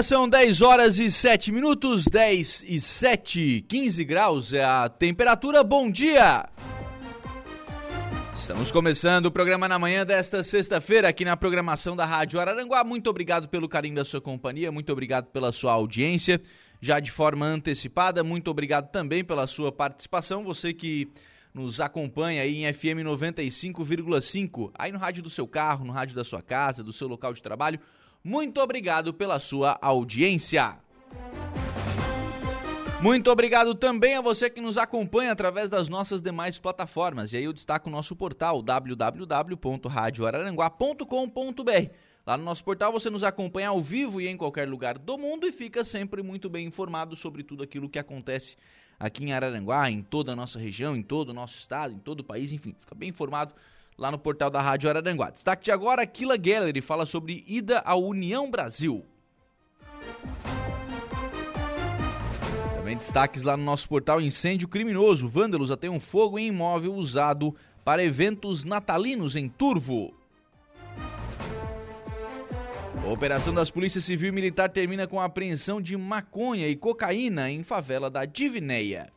Agora são 10 horas e 7 minutos, 10 e 7, 15 graus é a temperatura. Bom dia! Estamos começando o programa na manhã desta sexta-feira aqui na programação da Rádio Araranguá. Muito obrigado pelo carinho da sua companhia, muito obrigado pela sua audiência. Já de forma antecipada, muito obrigado também pela sua participação. Você que nos acompanha aí em FM 95,5, aí no rádio do seu carro, no rádio da sua casa, do seu local de trabalho. Muito obrigado pela sua audiência. Muito obrigado também a você que nos acompanha através das nossas demais plataformas. E aí eu destaco o nosso portal www.radioararanguá.com.br. Lá no nosso portal você nos acompanha ao vivo e em qualquer lugar do mundo e fica sempre muito bem informado sobre tudo aquilo que acontece aqui em Araranguá, em toda a nossa região, em todo o nosso estado, em todo o país, enfim, fica bem informado lá no portal da Rádio Araranguá. Destaque de agora, Kila Gallery fala sobre ida à União Brasil. Também destaques lá no nosso portal Incêndio Criminoso. Vândalos ateiam um fogo em imóvel usado para eventos natalinos em Turvo. A operação das Polícias Civil e Militar termina com a apreensão de maconha e cocaína em favela da Divinéia.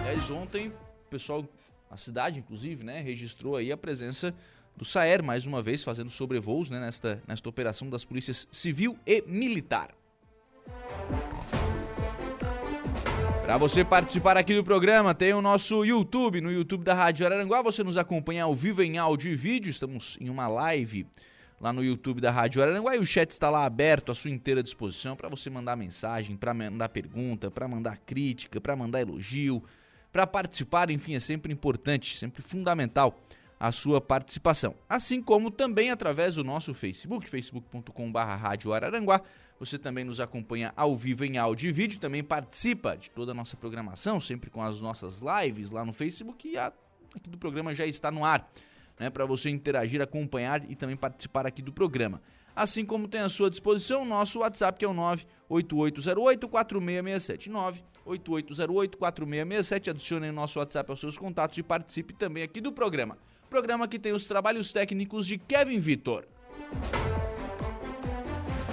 Aliás, ontem o pessoal a cidade, inclusive, né, registrou aí a presença do Saer, mais uma vez, fazendo sobrevoos né, nesta, nesta operação das polícias civil e militar. Para você participar aqui do programa, tem o nosso YouTube, no YouTube da Rádio Araranguá. Você nos acompanha ao vivo em áudio e vídeo. Estamos em uma live lá no YouTube da Rádio Araranguá e o chat está lá aberto à sua inteira disposição para você mandar mensagem, para mandar pergunta, para mandar crítica, para mandar elogio, para participar, enfim, é sempre importante, sempre fundamental a sua participação. Assim como também através do nosso Facebook, facebook.com.br Rádio Araranguá. Você também nos acompanha ao vivo em áudio e vídeo, também participa de toda a nossa programação, sempre com as nossas lives lá no Facebook e a, aqui do programa já está no ar, né, para você interagir, acompanhar e também participar aqui do programa assim como tem à sua disposição o nosso WhatsApp, que é o 98808-4667. 98808-4667. Adicione nosso WhatsApp aos seus contatos e participe também aqui do programa. Programa que tem os trabalhos técnicos de Kevin Vitor.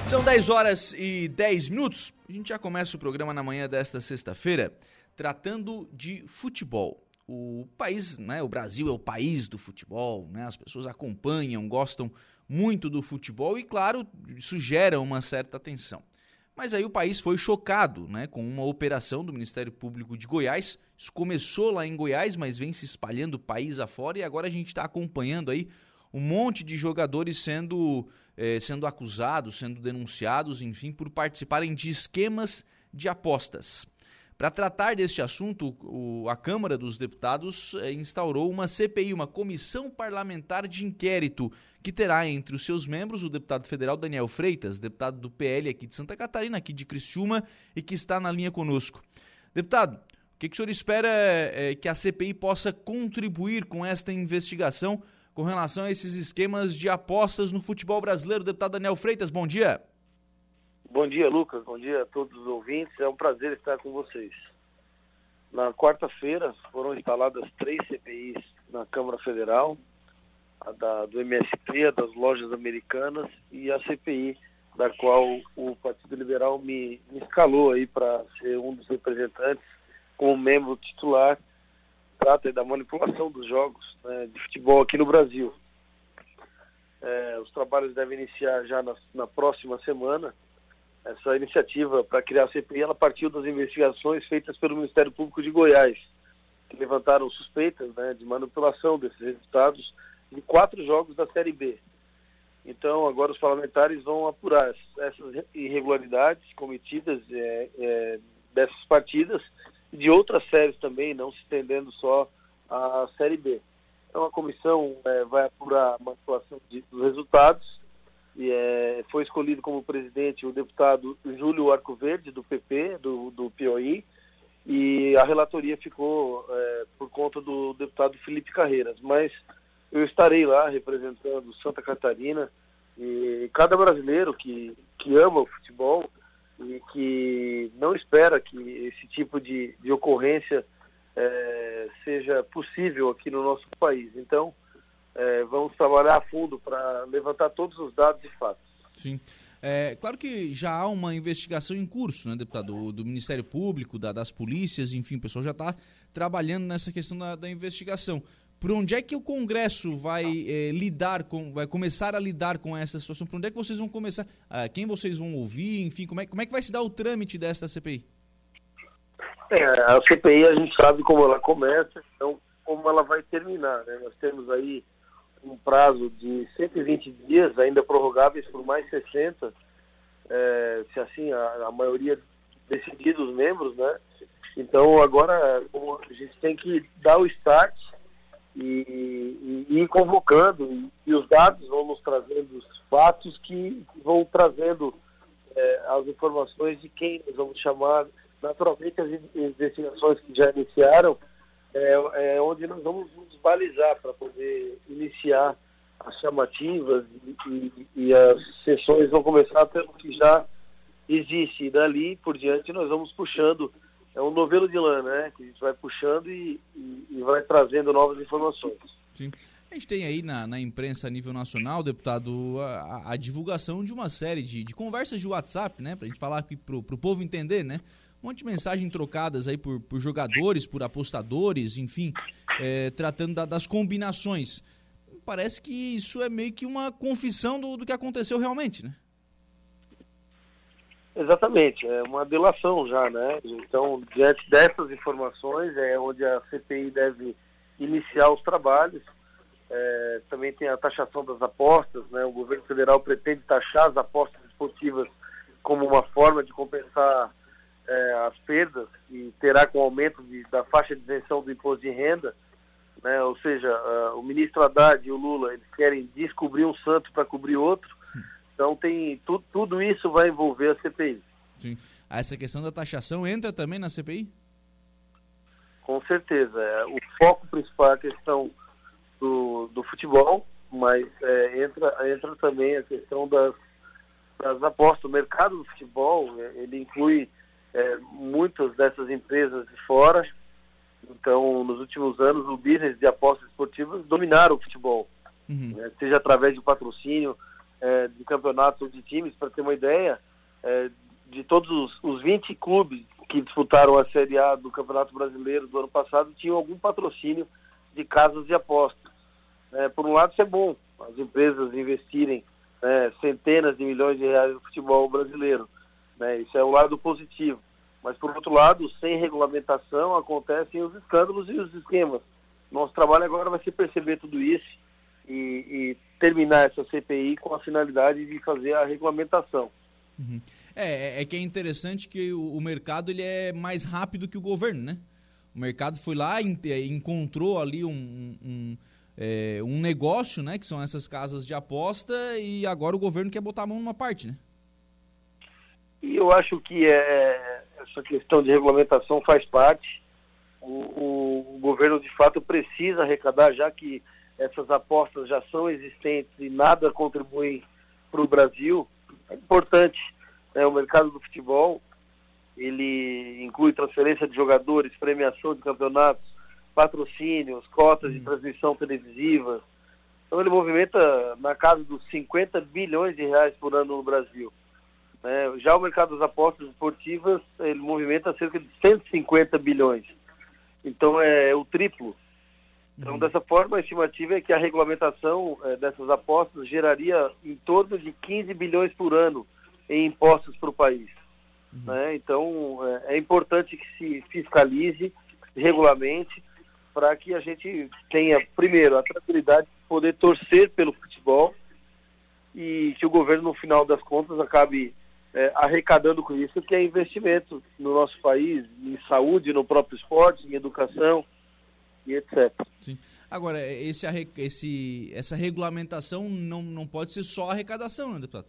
São 10 horas e 10 minutos. A gente já começa o programa na manhã desta sexta-feira tratando de futebol. O país, né, o Brasil é o país do futebol, né? As pessoas acompanham, gostam muito do futebol e, claro, isso gera uma certa atenção. Mas aí o país foi chocado né, com uma operação do Ministério Público de Goiás. Isso começou lá em Goiás, mas vem se espalhando país afora e agora a gente está acompanhando aí um monte de jogadores sendo, eh, sendo acusados, sendo denunciados, enfim, por participarem de esquemas de apostas. Para tratar deste assunto, o, a Câmara dos Deputados eh, instaurou uma CPI, uma comissão parlamentar de inquérito, que terá entre os seus membros o deputado federal Daniel Freitas, deputado do PL aqui de Santa Catarina, aqui de Criciúma, e que está na linha conosco. Deputado, o que, que o senhor espera é, que a CPI possa contribuir com esta investigação com relação a esses esquemas de apostas no futebol brasileiro? Deputado Daniel Freitas, bom dia. Bom dia, Lucas. Bom dia a todos os ouvintes. É um prazer estar com vocês. Na quarta-feira foram instaladas três CPIs na Câmara Federal, a da, do MST, a das lojas americanas e a CPI, da qual o Partido Liberal me, me escalou aí para ser um dos representantes como membro titular. Trata da manipulação dos jogos né, de futebol aqui no Brasil. É, os trabalhos devem iniciar já na, na próxima semana essa iniciativa para criar a CPI, ela partiu das investigações feitas pelo Ministério Público de Goiás, que levantaram suspeitas né, de manipulação desses resultados de quatro jogos da Série B. Então, agora os parlamentares vão apurar essas irregularidades cometidas é, é, dessas partidas e de outras séries também, não se estendendo só à Série B. Então, a comissão é, vai apurar a manipulação de, dos resultados é, foi escolhido como presidente o deputado Júlio Arcoverde, do PP, do, do e a relatoria ficou é, por conta do deputado Felipe Carreiras. Mas eu estarei lá representando Santa Catarina e cada brasileiro que, que ama o futebol e que não espera que esse tipo de, de ocorrência é, seja possível aqui no nosso país. Então, é, vamos trabalhar a fundo para levantar todos os dados e fatos. Sim. É, claro que já há uma investigação em curso, né, deputado, do, do Ministério Público, da, das polícias, enfim, o pessoal já está trabalhando nessa questão da, da, investigação. Por onde é que o Congresso vai é, lidar com, vai começar a lidar com essa situação? Por onde é que vocês vão começar? Ah, quem vocês vão ouvir? Enfim, como é, como é que vai se dar o trâmite desta CPI? É, a CPI a gente sabe como ela começa, então como ela vai terminar. Né? Nós temos aí um prazo de 120 dias, ainda prorrogáveis por mais 60, é, se assim a, a maioria decidir os membros, né? Então agora a gente tem que dar o start e, e, ir convocando e, e, os dados vão nos trazendo os fatos que vão trazendo é, as informações de quem nós vamos chamar. Naturalmente as investigações que já iniciaram é, é onde nós vamos nos balizar para poder iniciar as chamativas e, e, e, as sessões vão começar pelo que já existe. E dali por diante nós vamos puxando, é um novelo de lã, né? Que a gente vai puxando e, e vai trazendo novas informações. Sim. A gente tem aí na, na imprensa a nível nacional, deputado, a, a divulgação de uma série de, de conversas de WhatsApp, né? Para a gente falar aqui para o povo entender, né? Um monte de mensagens trocadas aí por, por jogadores, por apostadores, enfim, é, tratando da, das combinações. Parece que isso é meio que uma confissão do, do que aconteceu realmente, né? Exatamente, é uma delação já, né? Então, diante dessas informações, é onde a CPI deve iniciar os trabalhos. É, também tem a taxação das apostas, né? O governo federal pretende taxar as apostas esportivas como uma forma de compensar é, as perdas e terá com o aumento de, da faixa de isenção do imposto de renda, né, ou seja, uh, o ministro Haddad e o Lula eles querem descobrir um santo para cobrir outro, então tem tu, tudo isso vai envolver a CPI. Sim. Essa questão da taxação entra também na CPI? Com certeza. É, o foco principal é a questão do, do futebol, mas é, entra, entra também a questão das, das apostas. O mercado do futebol, é, ele inclui é, muitas dessas empresas de fora. Então, nos últimos anos, o business de apostas esportivas dominaram o futebol, uhum. né, seja através de patrocínio é, de campeonatos de times. Para ter uma ideia, é, de todos os, os 20 clubes que disputaram a Série A do Campeonato Brasileiro do ano passado, tinham algum patrocínio de casas de apostas. É, por um lado, isso é bom, as empresas investirem é, centenas de milhões de reais no futebol brasileiro. Né? Isso é o lado positivo. Mas, por outro lado, sem regulamentação acontecem os escândalos e os esquemas. Nosso trabalho agora vai ser perceber tudo isso e, e terminar essa CPI com a finalidade de fazer a regulamentação. Uhum. É, é, é que é interessante que o, o, mercado ele é mais rápido que o governo, né? O mercado foi lá, é, encontrou ali um, um, é, um negócio, né? Que são essas casas de aposta e agora o governo quer botar a mão numa parte, né? E eu acho que é, essa questão de regulamentação faz parte. O, o, governo, de fato, precisa arrecadar, já que essas apostas já são existentes e nada contribui para o Brasil. É importante. Né, o mercado do futebol, ele inclui transferência de jogadores, premiação de campeonatos, patrocínios, cotas de hum. transmissão televisiva. Então ele movimenta na casa dos 50 bilhões de reais por ano no Brasil. Né? Já o mercado das apostas esportivas, ele movimenta cerca de 150 bilhões. Então é o triplo. Então, uhum. dessa forma, a estimativa é que a regulamentação é, dessas apostas geraria em torno de 15 bilhões por ano em impostos para o país. Uhum. Né? Então, é, é, importante que se fiscalize, regulamente, para que a gente tenha, primeiro, a tranquilidade de poder torcer pelo futebol e que o governo, no final das contas, acabe é, arrecadando com isso, que é investimento no nosso país, em saúde, no próprio esporte, em educação. e etc. Sim. Agora, esse, esse, essa regulamentação não, não pode ser só arrecadação, né, deputado?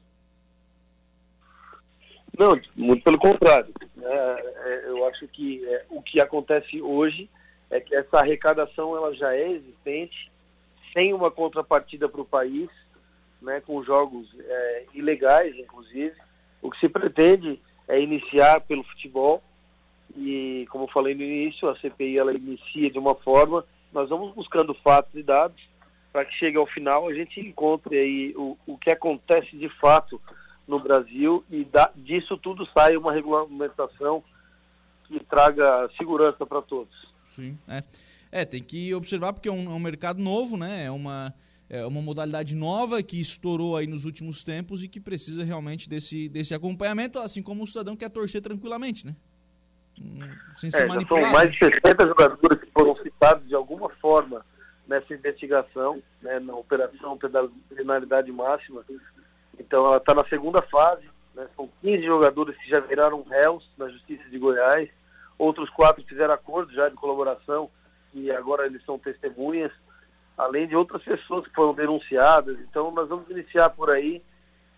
Não, muito pelo contrário. É, é, eu acho que é, o que acontece hoje é que essa arrecadação ela já é existente, sem uma contrapartida para o país, né, com jogos é, ilegais, inclusive. O que se pretende é iniciar pelo futebol e, como falei no início, a CPI ela inicia de uma forma, nós vamos buscando fatos e dados para que chegue ao final a gente encontre aí o, o que acontece de fato no Brasil e da, disso tudo sai uma regulamentação que traga segurança para todos. Sim, é. é. tem que observar porque é um, é um mercado novo, né? É uma, é uma modalidade nova que estourou aí nos últimos tempos e que precisa realmente desse, desse acompanhamento, assim como o cidadão quer torcer tranquilamente, né? sem ser é, manipulado. São mais de 60 jogadores que foram citados de alguma forma nessa investigação, né, na operação penalidade máxima. Então ela está na segunda fase, né, são 15 jogadores que já viraram réus na Justiça de Goiás, outros quatro fizeram acordo já de colaboração e agora eles são testemunhas, além de outras pessoas que foram denunciadas. Então nós vamos iniciar por aí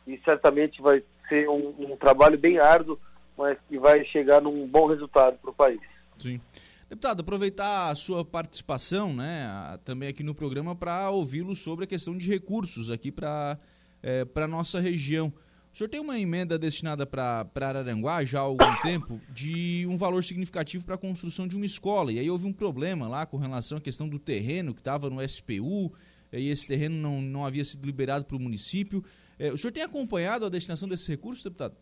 e certamente vai ser um, um trabalho bem árduo mas que vai chegar num bom resultado para o país. Sim. Deputado, aproveitar a sua participação né, também aqui no programa para ouvi-lo sobre a questão de recursos aqui para é, a nossa região. O senhor tem uma emenda destinada para Araranguá já há algum tempo de um valor significativo para a construção de uma escola. E aí houve um problema lá com relação à questão do terreno que estava no SPU, e esse terreno não, não havia sido liberado para o município. É, o senhor tem acompanhado a destinação desses recursos, deputado?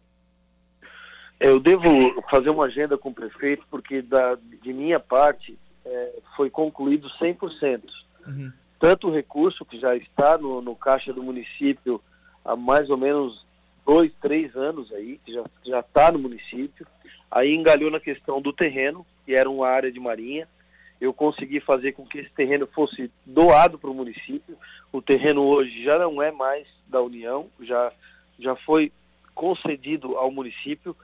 Eu devo fazer uma agenda com o prefeito, porque da, de minha parte é, foi concluído 100%. Uhum. Tanto o recurso que já está no, no caixa do município há mais ou menos dois, três anos aí, que já está no município. Aí engalhou na questão do terreno, que era uma área de marinha. Eu consegui fazer com que esse terreno fosse doado para o município. O terreno hoje já não é mais da União, já, já foi concedido ao município.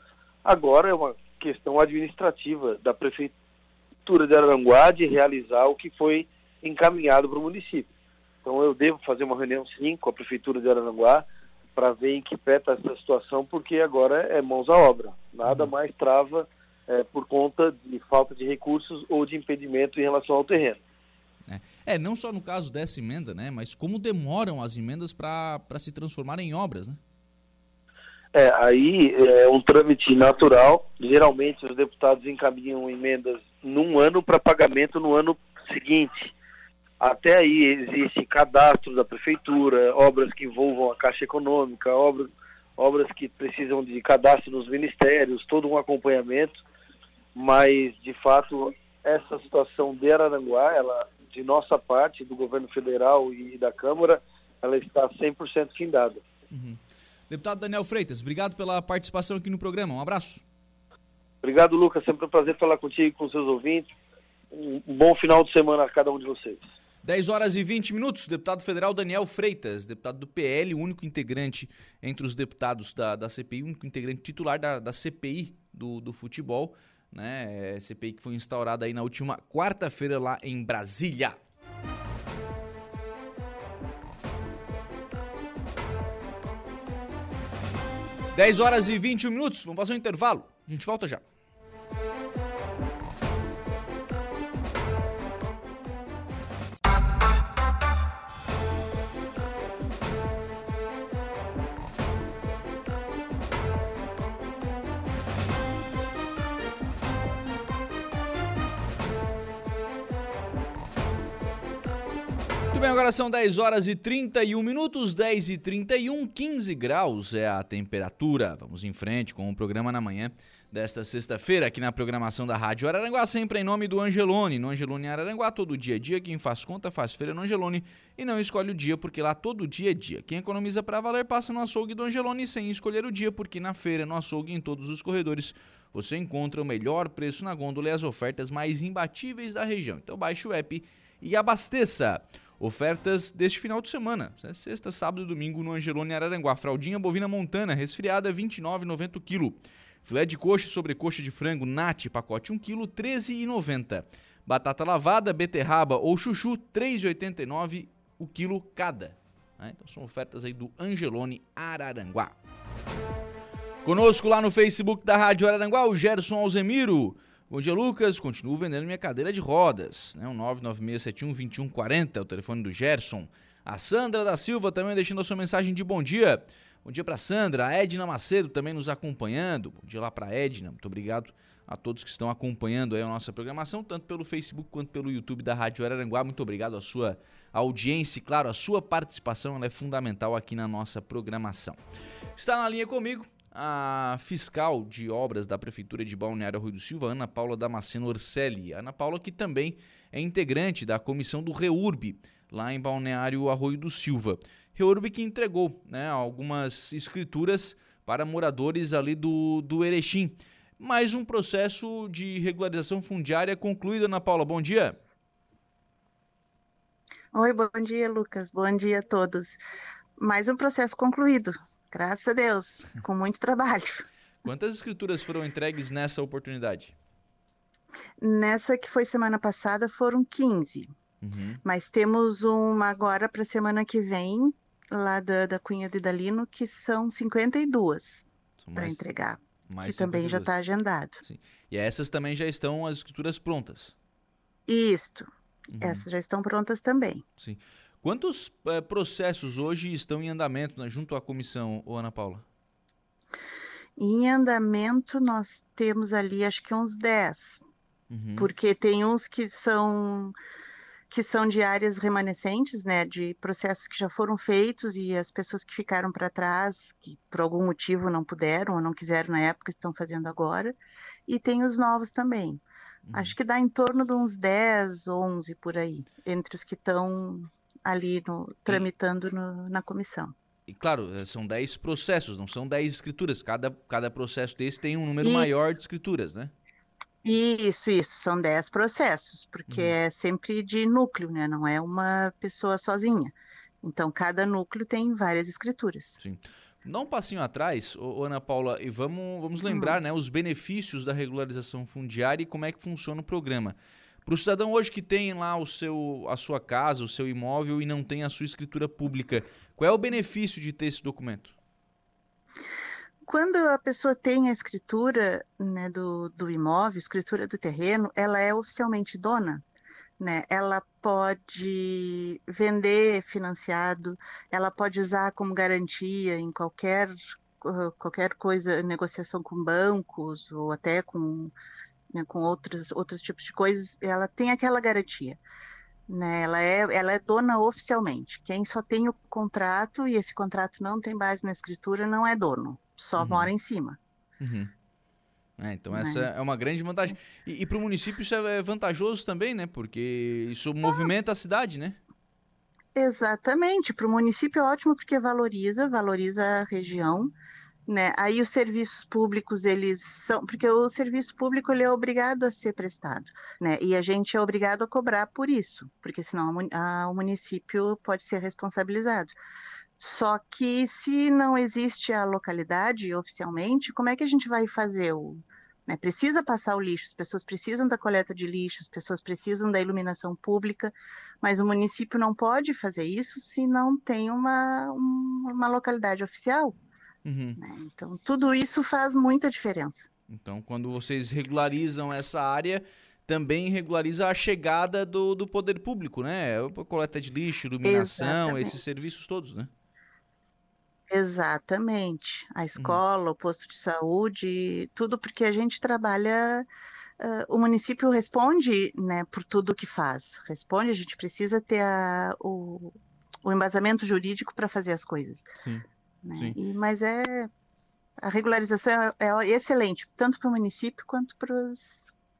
Agora é uma questão administrativa da Prefeitura de Aranguá de realizar o que foi encaminhado para o município. Então eu devo fazer uma reunião sim com a Prefeitura de Aranguá para ver em que pé está essa situação, porque agora é mãos à obra. Nada uhum. mais trava é, por conta de falta de recursos ou de impedimento em relação ao terreno. É, é não só no caso dessa emenda, né, mas como demoram as emendas para se transformarem em obras, né? É, aí é um trâmite natural. Geralmente os deputados encaminham emendas num ano para pagamento no ano seguinte. Até aí existe cadastro da prefeitura, obras que envolvam a Caixa Econômica, obras, obras que precisam de cadastro nos ministérios, todo um acompanhamento. Mas, de fato, essa situação de Araranguá, ela, de nossa parte, do governo federal e da Câmara, ela está 100% findada. Uhum. Deputado Daniel Freitas, obrigado pela participação aqui no programa. Um abraço. Obrigado, Lucas. Sempre um prazer falar contigo e com seus ouvintes. Um bom final de semana a cada um de vocês. 10 horas e 20 minutos, deputado federal Daniel Freitas, deputado do PL, único integrante entre os deputados da, da CPI, único integrante titular da, da CPI do, do futebol, né? É, CPI que foi instaurada aí na última quarta-feira lá em Brasília. 10 horas e 21 minutos, vamos fazer um intervalo. A gente volta já. Agora são 10 horas e 31 minutos, 10 e 31, 15 graus é a temperatura. Vamos em frente com o programa na manhã desta sexta-feira, aqui na programação da Rádio Araranguá, sempre em nome do Angelone. No Angelone Araranguá, todo dia é dia. Quem faz conta faz feira no Angelone e não escolhe o dia, porque lá todo dia é dia. Quem economiza para valer passa no açougue do Angelone sem escolher o dia, porque na feira, no açougue, em todos os corredores, você encontra o melhor preço na gôndola e as ofertas mais imbatíveis da região. Então baixe o app e abasteça. Ofertas deste final de semana, né? sexta, sábado e domingo no Angelone Araranguá. Fraldinha bovina montana, resfriada, R$ 29,90 kg. Filé de coxa e sobrecoxa de frango, nat, pacote 1 kg, R$ 13,90. Batata lavada, beterraba ou chuchu, R$ 3,89 o quilo cada. Né? Então são ofertas aí do Angelone Araranguá. Conosco lá no Facebook da Rádio Araranguá, o Gerson Alzemiro. Bom dia, Lucas. Continuo vendendo minha cadeira de rodas. Né? O 996712140 é o telefone do Gerson. A Sandra da Silva também deixando a sua mensagem de bom dia. Bom dia para Sandra. A Edna Macedo também nos acompanhando. Bom dia lá para Edna. Muito obrigado a todos que estão acompanhando aí a nossa programação, tanto pelo Facebook quanto pelo YouTube da Rádio Araranguá. Muito obrigado a sua audiência e, claro, a sua participação é fundamental aqui na nossa programação. Está na linha comigo a fiscal de obras da Prefeitura de Balneário Rui do Silva, Ana Paula Damasceno Orselli. Ana Paula que também é integrante da comissão do REURB, lá em Balneário Arroio do Silva. REURB que entregou né, algumas escrituras para moradores ali do, do Erechim mais um processo de regularização fundiária concluído. Ana Paula, bom dia. Oi, bom dia, Lucas. Bom dia a todos. Mais um processo concluído, graças a Deus, com muito trabalho. Quantas escrituras foram entregues nessa oportunidade? Nessa que foi semana passada foram 15. Uhum. Mas temos uma agora para semana que vem, lá da, da Cunha de Dalino, que são 52 para entregar. Mais que também já está agendado. Sim. E essas também já estão as escrituras prontas? Isto. Uhum. Essas já estão prontas também. Sim. Quantos é, processos hoje estão em andamento né, junto à comissão, Ana Paula? Em andamento nós temos ali acho que uns 10. Uhum. Porque tem uns que são que são de áreas remanescentes, né, de processos que já foram feitos e as pessoas que ficaram para trás, que por algum motivo não puderam ou não quiseram na época, estão fazendo agora, e tem os novos também. Uhum. Acho que dá em torno de uns 10, 11 por aí, entre os que estão ali no, tramitando no, na comissão. E claro, eh, são 10 processos, não são 10 escrituras. Cada, cada processo desse tem um número Isso. maior de escrituras, né? Isso, isso, são 10 processos, porque uhum. é sempre de núcleo, né? Não é uma pessoa sozinha. Então, cada núcleo tem várias escrituras. Sim. Dá um passinho atrás, ô, Ana Paula, e vamos, vamos lembrar uhum. né, os benefícios da regularização fundiária e como é que funciona o programa. Para o cidadão hoje que tem lá o seu, a sua casa, o seu imóvel e não tem a sua escritura pública, qual é o benefício de ter esse documento? quando a pessoa tem a escritura né, do, do imóvel, escritura do terreno, ela é oficialmente dona. Né? Ela pode vender financiado, ela pode usar como garantia em qualquer, qualquer coisa, negociação com bancos ou até com, né, com outros, outros tipos de coisas, ela tem aquela garantia. Né? Ela, é, ela é dona oficialmente. Quem só tem o contrato e esse contrato não tem base na escritura não é dono só uhum. mora em cima. Uhum. É, então essa é. é uma grande vantagem. E, e para o município isso é vantajoso também, né? Porque isso ah. movimenta a cidade, né? Exatamente. Para o município é ótimo porque valoriza, valoriza a região. Né? Aí os serviços públicos, eles são, porque o serviço público ele é obrigado a ser prestado, né? E a gente é obrigado a cobrar por isso, porque senão a, a, o município pode ser responsabilizado. Só que se não existe a localidade oficialmente, como é que a gente vai fazer o. Né? Precisa passar o lixo, as pessoas precisam da coleta de lixo, as pessoas precisam da iluminação pública, mas o município não pode fazer isso se não tem uma, uma localidade oficial. Uhum. Né? Então, tudo isso faz muita diferença. Então, quando vocês regularizam essa área, também regulariza a chegada do, do poder público, né? A coleta de lixo, iluminação, Exatamente. esses serviços todos, né? Exatamente. A uhum. escola, o posto de saúde, tudo porque a gente trabalha. Uh, o município responde né, por tudo que faz. Responde, a gente precisa ter a, o, o embasamento jurídico para fazer as coisas. Sim. Né? E, mas é. A regularização é, é excelente, tanto para o município quanto para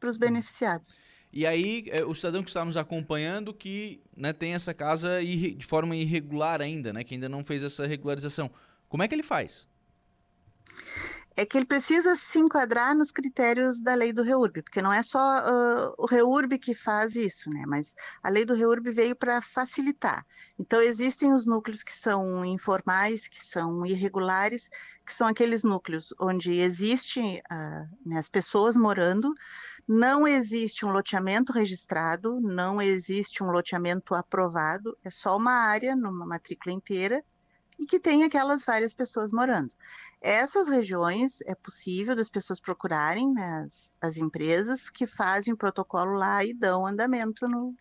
os beneficiados. E aí, é, o cidadão que está nos acompanhando que né, tem essa casa de forma irregular ainda, né, que ainda não fez essa regularização, como é que ele faz? É que ele precisa se enquadrar nos critérios da lei do REURB, porque não é só uh, o REURB que faz isso, né? Mas a lei do REURB veio para facilitar. Então, existem os núcleos que são informais, que são irregulares, que são aqueles núcleos onde existem uh, né, as pessoas morando, Não existe um loteamento registrado, não existe um loteamento aprovado, é só uma área numa matrícula inteira e que tem aquelas várias pessoas morando. Essas regiões é possível das pessoas procurarem né, as, as, empresas que fazem o protocolo lá e dão andamento no.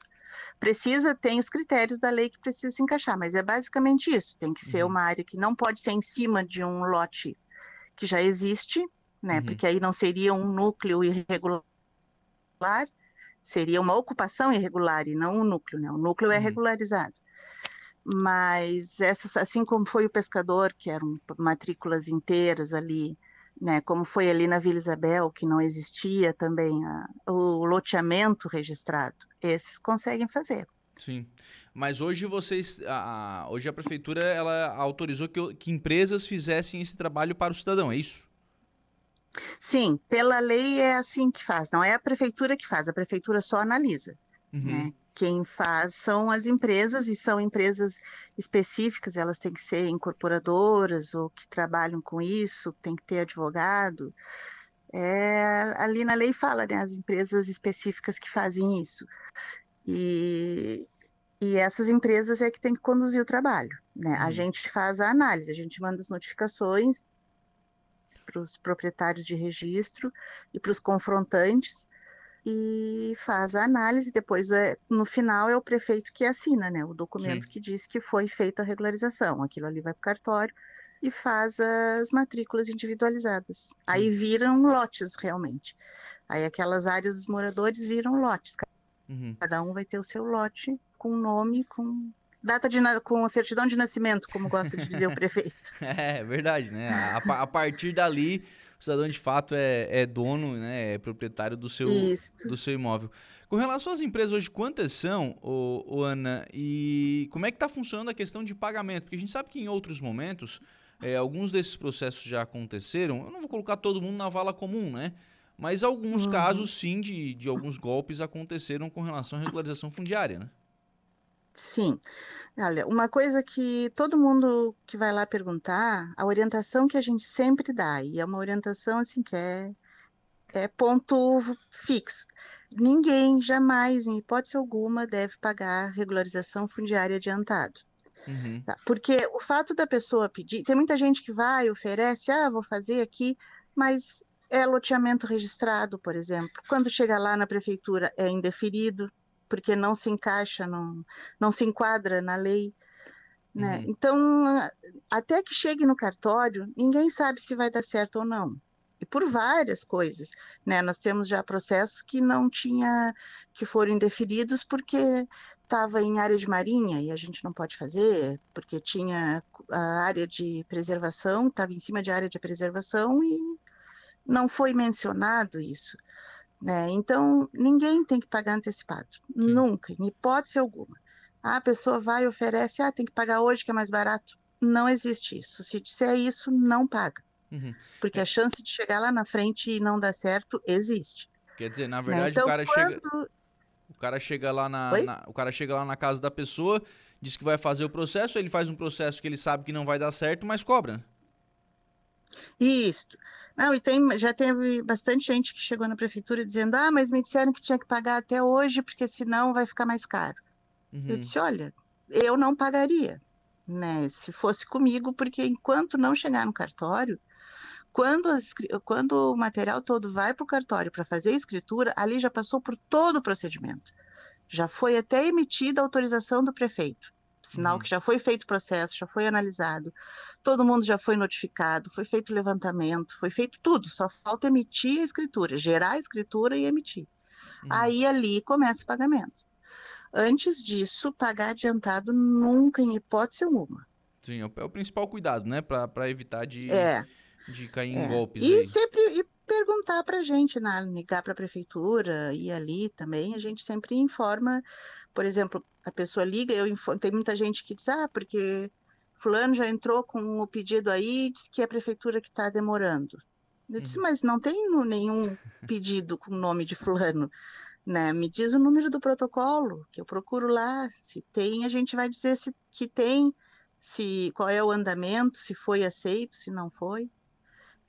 Precisa, tem os critérios da lei que precisa se encaixar, mas é basicamente isso. Tem que ser uhum. uma área que não pode ser em cima de um lote que já existe, né? Uhum. Porque aí não seria um núcleo irregular, seria uma ocupação irregular e não um núcleo, né? O núcleo é uhum. é regularizado mas essas, assim como foi o pescador, que eram matrículas inteiras ali, né, como foi ali na Vila Isabel, que não existia também a, o loteamento registrado, esses conseguem fazer. Sim, mas hoje vocês, a, a, hoje a prefeitura ela autorizou que, que empresas fizessem esse trabalho para o cidadão, é isso? Sim, pela lei é assim que faz, não é a prefeitura que faz, a prefeitura só analisa. Uhum. Né? Quem faz são as empresas e são empresas específicas, elas têm que ser incorporadoras ou que trabalham com isso, tem que ter advogado. É, ali na lei fala, né, as empresas específicas que fazem isso. E, e essas empresas é que tem que conduzir o trabalho. Né? A uhum. gente faz a análise, a gente manda as notificações para os proprietários de registro e para os confrontantes, e faz a análise, depois é, no final é o prefeito que assina, né, o documento Sim. que diz que foi feita a regularização. Aquilo ali vai para o cartório e faz as matrículas individualizadas. Sim. Aí viram lotes realmente. Aí aquelas áreas dos moradores viram lotes. Uhum. Cada um vai ter o seu lote com nome, com data de com certidão de nascimento, como gosta de dizer o prefeito. É verdade, né? A, a partir dali o cidadão de fato é, é dono, né, é proprietário do seu, do seu imóvel. Com relação às empresas hoje, quantas são, ô, ô Ana, e como é que está funcionando a questão de pagamento? Porque a gente sabe que em outros momentos, é, alguns desses processos já aconteceram, eu não vou colocar todo mundo na vala comum, né? Mas alguns uhum. casos, sim, de, de alguns golpes aconteceram com relação à regularização fundiária, né? Sim. Olha, uma coisa que todo mundo que vai lá perguntar, a orientação que a gente sempre dá, e é uma orientação assim que é, é ponto fixo. Ninguém jamais, em hipótese alguma, deve pagar regularização fundiária adiantado. Uhum. Tá? Porque o fato da pessoa pedir, tem muita gente que vai, oferece, ah, vou fazer aqui, mas é loteamento registrado, por exemplo. Quando chega lá na prefeitura é indeferido, porque não se encaixa, não, não se enquadra na lei. Né? Uhum. Então, até que chegue no cartório, ninguém sabe se vai dar certo ou não. E por várias coisas. Né? Nós temos já processos que não tinha, que foram indeferidos porque estava em área de marinha e a gente não pode fazer, porque tinha a área de preservação, estava em cima de área de preservação e não foi mencionado isso. Né? Então, ninguém tem que pagar antecipado, Sim. nunca, em hipótese alguma. Ah, a pessoa vai e oferece, ah, tem que pagar hoje que é mais barato. Não existe isso. Se disser isso, não paga. Uhum. Porque a chance de chegar lá na frente e não dar certo existe. Quer dizer, na né? verdade, né? então, o cara quando... chega. O cara chega lá na, na, o cara chega lá na casa da pessoa, diz que vai fazer o processo, ele faz um processo que ele sabe que não vai dar certo, mas cobra. Isso. Não, e tem, já teve bastante gente que chegou na prefeitura dizendo: ah, mas me disseram que tinha que pagar até hoje, porque senão vai ficar mais caro. Uhum. Eu disse: olha, eu não pagaria, né? Se fosse comigo, porque enquanto não chegar no cartório, quando, as, quando o material todo vai para o cartório para fazer a escritura, ali já passou por todo o procedimento. Já foi até emitida a autorização do prefeito sinal uhum. que já foi feito o processo, já foi analisado, todo mundo já foi notificado, foi feito levantamento, foi feito tudo, só falta emitir a escritura, gerar a escritura e emitir. Uhum. Aí ali começa o pagamento. Antes disso, pagar adiantado nunca, em hipótese alguma. Sim, é o é principal cuidado, né? Para evitar de, é, de cair é. em golpes. E aí. sempre e perguntar para a gente, né? ligar para a prefeitura e ali também, a gente sempre informa, por exemplo, a pessoa liga, eu informo, tem muita gente que diz, ah, porque fulano já entrou com o pedido aí, diz que é a prefeitura que está demorando. Eu disse, uhum. mas não tem nenhum pedido com o nome de fulano, né? Me diz o número do protocolo, que eu procuro lá. Se tem, a gente vai dizer se que tem, se qual é o andamento, se foi aceito, se não foi,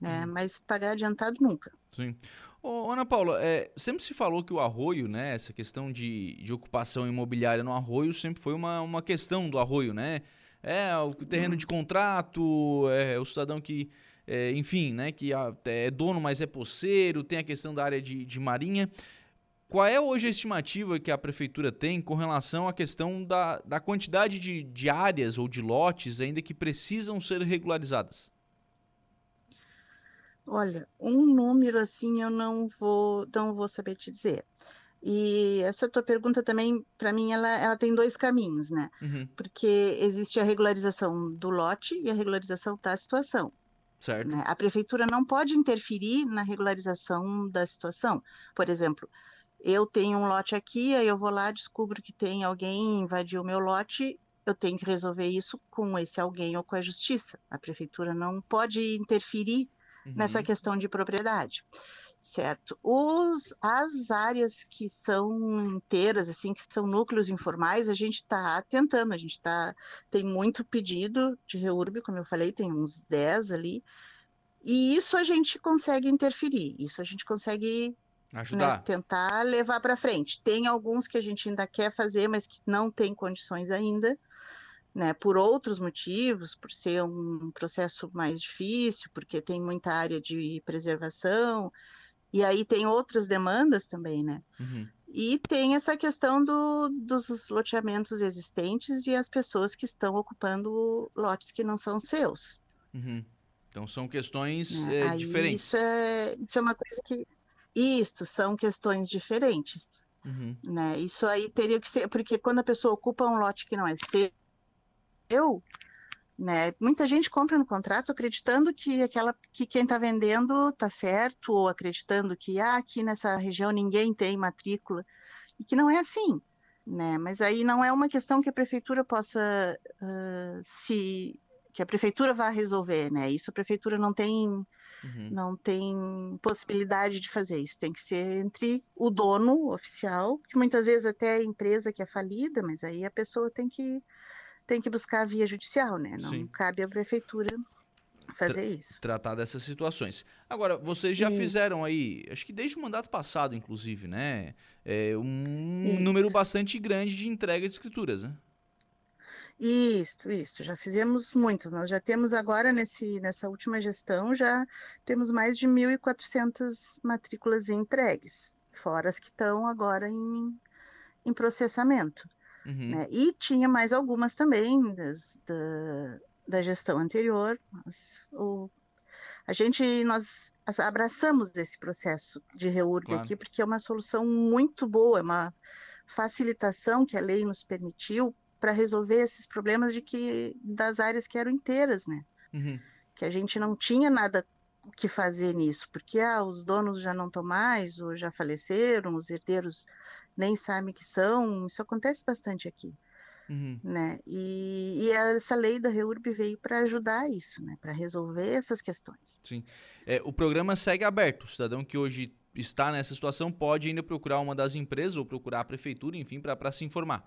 né? Uhum. Mas pagar adiantado nunca. Sim. Ô, Ana Paula, é, sempre se falou que o arroio, né, essa questão de, de ocupação imobiliária no arroio sempre foi uma, uma questão do arroio, né? É, o terreno de contrato, é, o cidadão que, é, enfim, né, que é dono, mas é poceiro, tem a questão da área de, de marinha. Qual é hoje a estimativa que a prefeitura tem com relação à questão da, da quantidade de, de áreas ou de lotes ainda que precisam ser regularizadas? Olha, um número assim eu não vou, não vou saber te dizer. E essa tua pergunta também, para mim, ela, ela tem dois caminhos, né? Uhum. Porque existe a regularização do lote e a regularização da situação. Certo. né? A prefeitura não pode interferir na regularização da situação. Por exemplo, eu tenho um lote aqui, aí eu vou lá, descubro que tem alguém invadiu o meu lote, eu tenho que resolver isso com esse alguém ou com a justiça. A prefeitura não pode interferir Uhum. nessa questão de propriedade, certo? Os, as áreas que são inteiras, assim, que são núcleos informais, a gente está tentando, a gente tá, tem muito pedido de reurb, como eu falei, tem uns 10 ali, e isso a gente consegue interferir, isso a gente consegue né, tentar levar para frente. Tem alguns que a gente ainda quer fazer, mas que não tem condições ainda, né, por outros motivos, por ser um processo mais difícil, porque tem muita área de preservação, e aí tem outras demandas também, né? Uhum. E tem essa questão do, dos loteamentos existentes e as pessoas que estão ocupando lotes que não são seus. Uhum. Então são questões é, Aí diferentes. Isso é, isso é uma coisa que. Isto são questões diferentes. Uhum. Né? Isso aí teria que ser, porque quando a pessoa ocupa um lote que não é seu, né? Muita gente compra no contrato acreditando que aquela que quem está vendendo está certo, ou acreditando que ah, aqui nessa região ninguém tem matrícula, e que não é assim. Né? Mas aí não é uma questão que a prefeitura possa uh, se que a prefeitura vá resolver, né? Isso a prefeitura não tem Uhum. não tem possibilidade de fazer isso. Tem que ser entre o dono oficial, que muitas vezes até é a empresa que é falida, mas aí a pessoa tem que tem que buscar a via judicial, né? Não Sim. cabe à prefeitura fazer isso. Tratar dessas situações. Agora, vocês já Isso. fizeram aí, acho que desde o mandato passado, inclusive, né? É, um Isso. número bastante grande de entrega de escrituras, né? Isso, isso, já fizemos muitos. Nós já temos agora, nesse, nessa última gestão, já temos mais de 1.400 matrículas entregues, fora as que estão agora em, em processamento. Uhum. né? E tinha mais algumas também das, da, da gestão anterior. O, a gente, nós abraçamos esse processo de reurb Claro. aqui, porque é uma solução muito boa, é uma facilitação que a lei nos permitiu para resolver esses problemas de que das áreas que eram inteiras, né? Uhum. Que a gente não tinha nada o que fazer nisso, porque ah, os donos já não estão mais, ou já faleceram, os herdeiros nem sabem que são, isso acontece bastante aqui Uhum. né? E, e essa lei da REURB veio para ajudar isso, né? Para resolver essas questões. Sim. É, o programa segue aberto. O cidadão que hoje está nessa situação pode ainda procurar uma das empresas ou procurar a prefeitura, enfim, para se informar.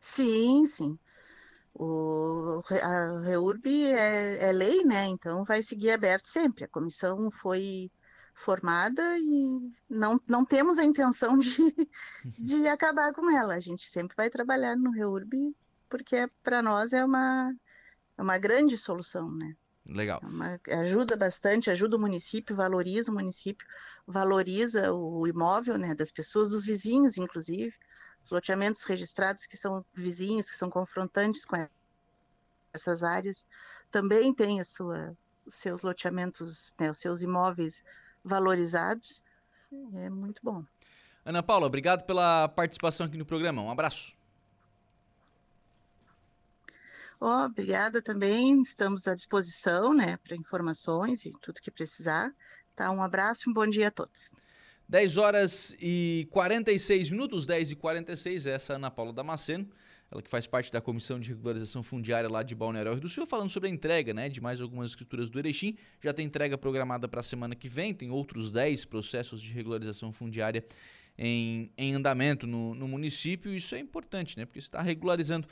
Sim, sim. O, a REURB é, é lei, né? Então vai seguir aberto sempre. A comissão foi formada e não, não temos a intenção de, de acabar com ela. A gente sempre vai trabalhar no REURB porque para nós é uma, é uma grande solução, né? Legal. É uma- ajuda bastante, ajuda o município, valoriza o município, valoriza o imóvel, né, das pessoas, dos vizinhos, inclusive, os loteamentos registrados que são vizinhos, que são confrontantes com essas áreas, também têm a sua, os seus loteamentos, né, os seus imóveis valorizados. É muito bom. Ana Paula, obrigado pela participação aqui no programa. Um abraço. Ó, obrigada também, estamos à disposição, né, para informações e tudo que precisar. Tá, um abraço e um bom dia a todos. 10 horas e 46 minutos, 10 e 46, essa é a Ana Paula Damasceno, ela que faz parte da Comissão de Regularização Fundiária lá de Balneário Rio do Sul, falando sobre a entrega né, de mais algumas escrituras do Erechim. Já tem entrega programada para a semana que vem, tem outros 10 processos de regularização fundiária em, em andamento no, no município. Isso é importante, né? Porque você está regularizando.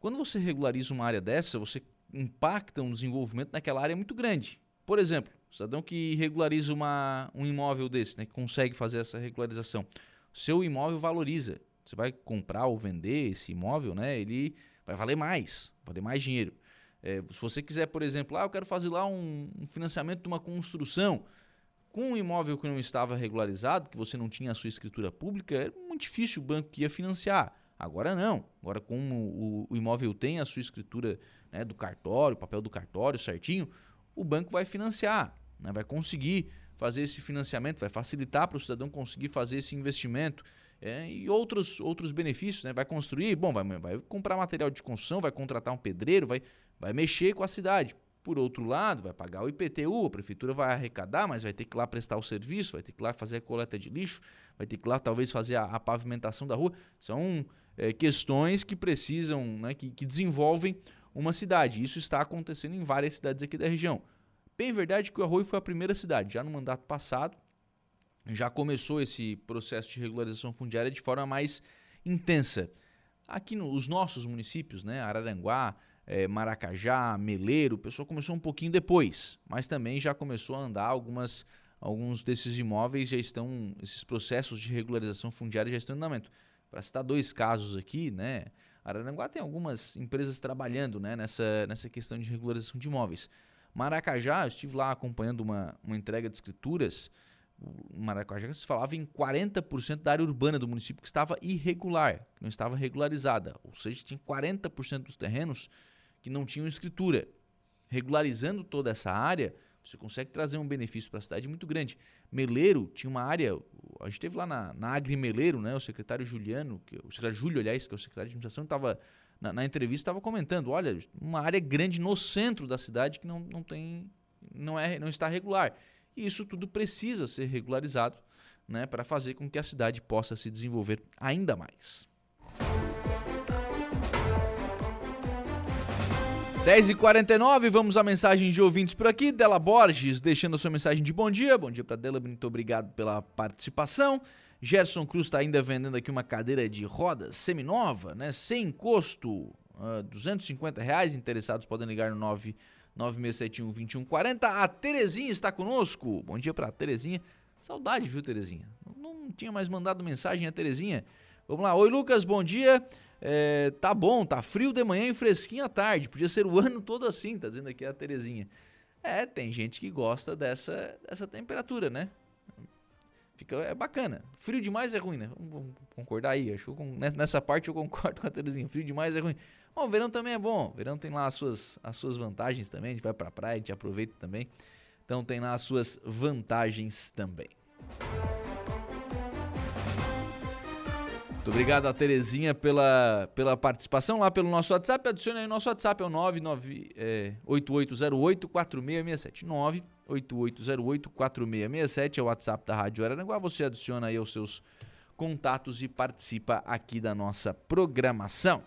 Quando você regulariza uma área dessa, você impacta um desenvolvimento naquela área muito grande. Por exemplo, O cidadão que regulariza uma, um imóvel desse, né, que consegue fazer essa regularização, seu imóvel valoriza. Você vai comprar ou vender esse imóvel, né, ele vai valer mais, vai valer mais dinheiro. É, se você quiser, por exemplo, ah, eu quero fazer lá um, um financiamento de uma construção, com um imóvel que não estava regularizado, que você não tinha a sua escritura pública, era muito difícil o banco que ia financiar. Agora não. Agora, como o, o imóvel tem a sua escritura né, do cartório, papel do cartório certinho, o banco vai financiar né, vai conseguir fazer esse financiamento, vai facilitar para o cidadão conseguir fazer esse investimento é, e outros, outros benefícios, né? vai construir, bom, vai, vai comprar material de construção, vai contratar um pedreiro, vai, vai mexer com a cidade. Por outro lado, vai pagar o IPTU, a prefeitura vai arrecadar, mas vai ter que ir lá prestar o serviço, vai ter que ir lá fazer a coleta de lixo, vai ter que ir lá talvez fazer a, a pavimentação da rua. São é, questões que precisam, né, que, que desenvolvem uma cidade. Isso está acontecendo em várias cidades aqui da região. Bem verdade que o Arroio foi a primeira cidade, já no mandato passado, já começou esse processo de regularização fundiária de forma mais intensa. Aqui nos nossos municípios, né, Araranguá, é, Maracajá, Meleiro, o pessoal começou um pouquinho depois, mas também já começou a andar algumas alguns desses imóveis já estão esses processos de regularização fundiária já estão em andamento. Para citar dois casos aqui, né, Araranguá tem algumas empresas trabalhando, né, nessa nessa questão de regularização de imóveis. Maracajá, eu estive lá acompanhando uma, uma entrega de escrituras. Maracajá se falava em 40% da área urbana do município que estava irregular, que não estava regularizada. Ou seja, tinha 40% dos terrenos que não tinham escritura. Regularizando toda essa área, você consegue trazer um benefício para a cidade muito grande. Meleiro tinha uma área, a gente teve lá na, na Agri Meleiro, né, o secretário Juliano, que, o secretário Júlio, aliás, que é o secretário de administração, estava na, na entrevista estava comentando, olha, uma área grande no centro da cidade que não, não tem, não é, não está regular. E isso tudo precisa ser regularizado, né, para fazer com que a cidade possa se desenvolver ainda mais. 10h49, vamos a mensagens de ouvintes por aqui. Dela Borges deixando a sua mensagem de bom dia. Bom dia para Dela, muito obrigado pela participação. Gerson Cruz está ainda vendendo aqui uma cadeira de rodas seminova, né? Sem encosto, uh, 250 reais. Interessados podem ligar no 99671 2140. A Terezinha está conosco. Bom dia para a Terezinha. Saudade, viu, Terezinha? Não, não, tinha mais mandado mensagem a Terezinha. Vamos lá. Oi, Lucas, bom dia. É, tá bom, tá frio de manhã e fresquinho à tarde. Podia ser o ano todo assim, tá dizendo aqui a Terezinha. É, tem gente que gosta dessa, dessa temperatura, né? Fica, é bacana. Frio demais é ruim, né? Vamos, concordar aí. Acho que nessa parte eu concordo com a Terezinha. Frio demais é ruim. Bom, verão também é bom. Verão tem lá as suas, as suas vantagens também. A gente vai pra praia, a gente aproveita também. Então tem lá as suas vantagens também. Muito obrigado a Terezinha pela, pela participação lá pelo nosso WhatsApp. Adicione aí o nosso WhatsApp, é o 98808-4667. 98808-4667 é o WhatsApp da Rádio Araranguá. Você adiciona aí os seus contatos e participa aqui da nossa programação.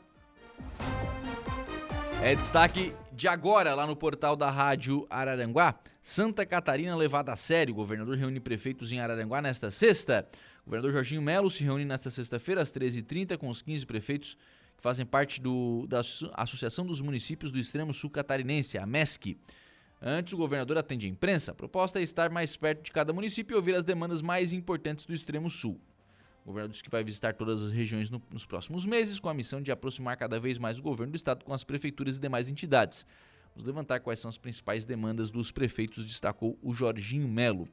É destaque de agora lá no portal da Rádio Araranguá. Santa Catarina levada a sério. O governador reúne prefeitos em Araranguá nesta sexta. O governador Jorginho Melo se reúne nesta sexta-feira às 13h30 com os 15 prefeitos que fazem parte do, da Associação dos Municípios do Extremo Sul Catarinense, a MESC. Antes, o governador atende a imprensa. A proposta é estar mais perto de cada município e ouvir as demandas mais importantes do Extremo Sul. O governador disse que vai visitar todas as regiões no, nos próximos meses, com a missão de aproximar cada vez mais o governo do estado com as prefeituras e demais entidades. Vamos levantar quais são as principais demandas dos prefeitos, destacou o Jorginho Melo.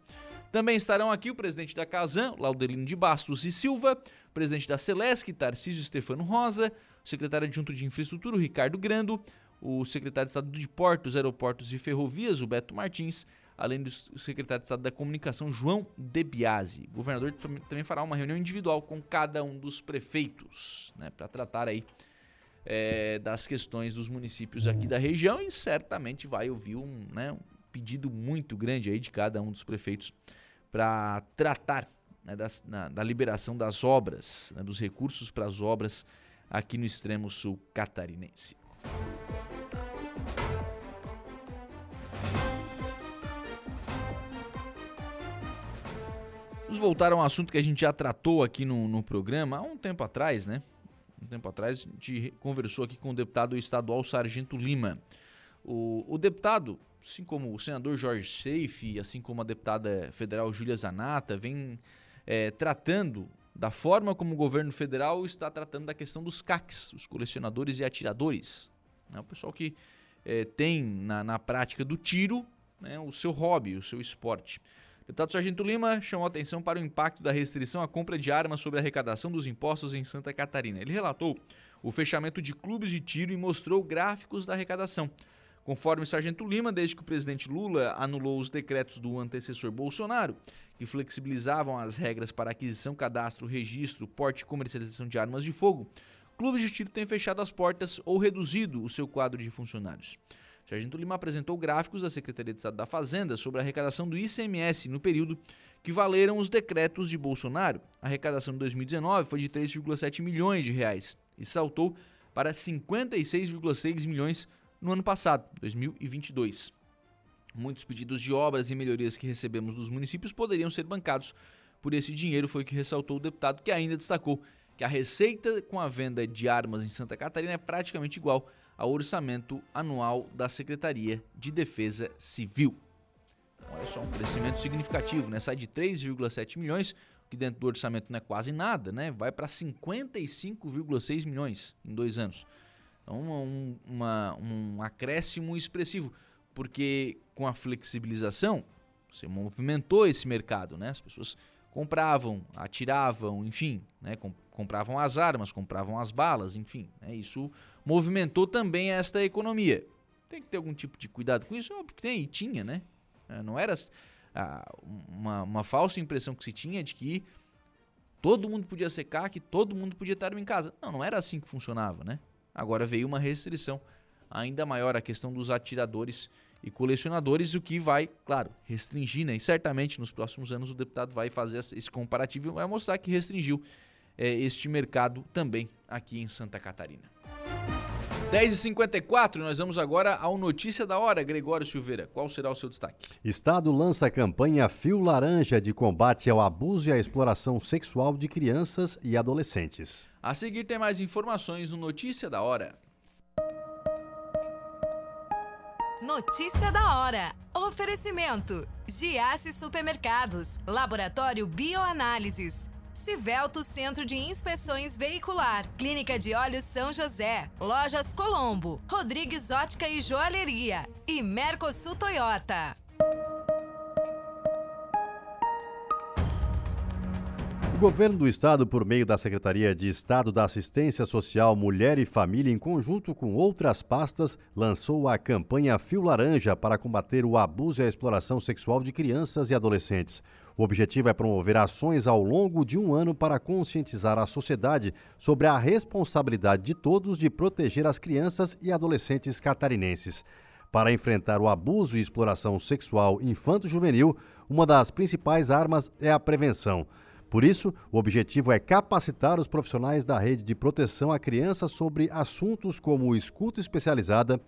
Também estarão aqui o presidente da Casan, Laudelino de Bastos e Silva, o presidente da Celesc, Tarcísio Stefano Rosa, o secretário adjunto de Infraestrutura, Ricardo Grando, o secretário de Estado de Portos, Aeroportos e Ferrovias, o Beto Martins, além do secretário de Estado da Comunicação, João De Biasi. O governador também fará uma reunião individual com cada um dos prefeitos, né, para tratar aí é, das questões dos municípios aqui da região e certamente vai ouvir um, né, um pedido muito grande aí de cada um dos prefeitos para tratar né, das, na, da liberação das obras, né, dos recursos para as obras aqui no extremo sul catarinense. Vamos voltar a um assunto que a gente já tratou aqui no, no programa há um tempo atrás, né? Um tempo atrás a gente conversou aqui com o deputado estadual Sargento Lima. O, o deputado, assim como o senador Jorge Seife, assim como a deputada federal Júlia Zanata, vem é, tratando da forma como o governo federal está tratando da questão dos CACs, os colecionadores e atiradores. Né? O pessoal que é, tem na, na prática do tiro né, o seu hobby, o seu esporte. Deputado Sargento Lima chamou atenção para o impacto da restrição à compra de armas sobre a arrecadação dos impostos em Santa Catarina. Ele relatou o fechamento de clubes de tiro e mostrou gráficos da arrecadação. Conforme Sargento Lima, desde que o presidente Lula anulou os decretos do antecessor Bolsonaro, que flexibilizavam as regras para aquisição, cadastro, registro, porte e comercialização de armas de fogo, clubes de tiro têm fechado as portas ou reduzido o seu quadro de funcionários. Sargento Lima apresentou gráficos da Secretaria de Estado da Fazenda sobre a arrecadação do ICMS no período que valeram os decretos de Bolsonaro. A arrecadação de 2019 foi de 3,7 milhões de reais e saltou para 56,6 milhões no ano passado, 2022. Muitos pedidos de obras e melhorias que recebemos dos municípios poderiam ser bancados por esse dinheiro, foi o que ressaltou o deputado, que ainda destacou que a receita com a venda de armas em Santa Catarina é praticamente igual ao orçamento anual da Secretaria de Defesa Civil. Então, olha só, um crescimento significativo, né? Sai de 3,7 milhões, que dentro do orçamento não é quase nada, né? Vai para 55,6 milhões em dois anos. Então, um, uma, um acréscimo expressivo, porque com a flexibilização, você movimentou esse mercado, né? As pessoas compravam, atiravam, enfim, né? compravam as armas, compravam as balas, enfim. Né? Isso movimentou também esta economia. Tem que ter algum tipo de cuidado com isso? Óbvio que tem, e tinha, né? É, não era uma, uma falsa impressão que se tinha de que todo mundo podia secar, que todo mundo podia estar em casa. Não, não era assim que funcionava, né? Agora veio uma restrição ainda maior a questão dos atiradores e colecionadores, o que vai, claro, restringir, né? E certamente nos próximos anos o deputado vai fazer esse comparativo e vai mostrar que restringiu é, este mercado também aqui em Santa Catarina. 10h54, nós vamos agora ao Notícia da Hora. Gregório Silveira, qual será o seu destaque? Estado lança a campanha Fio Laranja de combate ao abuso e à exploração sexual de crianças e adolescentes. A seguir tem mais informações no Notícia da Hora. Notícia da hora. Oferecimento: Giasse Supermercados, Laboratório Bioanálises, Civelto Centro de Inspeções Veicular, Clínica de Olhos São José, Lojas Colombo, Rodrigues Ótica e Joalheria e Mercosul Toyota. O governo do estado, por meio da Secretaria de Estado da Assistência Social, Mulher e Família, em conjunto com outras pastas, lançou a campanha Fio Laranja para combater o abuso e a exploração sexual de crianças e adolescentes. O objetivo é promover ações ao longo de um ano para conscientizar a sociedade sobre a responsabilidade de todos de proteger as crianças e adolescentes catarinenses. Para enfrentar o abuso e exploração sexual infanto-juvenil, uma das principais armas é a prevenção. Por isso, o objetivo é capacitar os profissionais da rede de proteção à criança sobre assuntos como escuta especializada,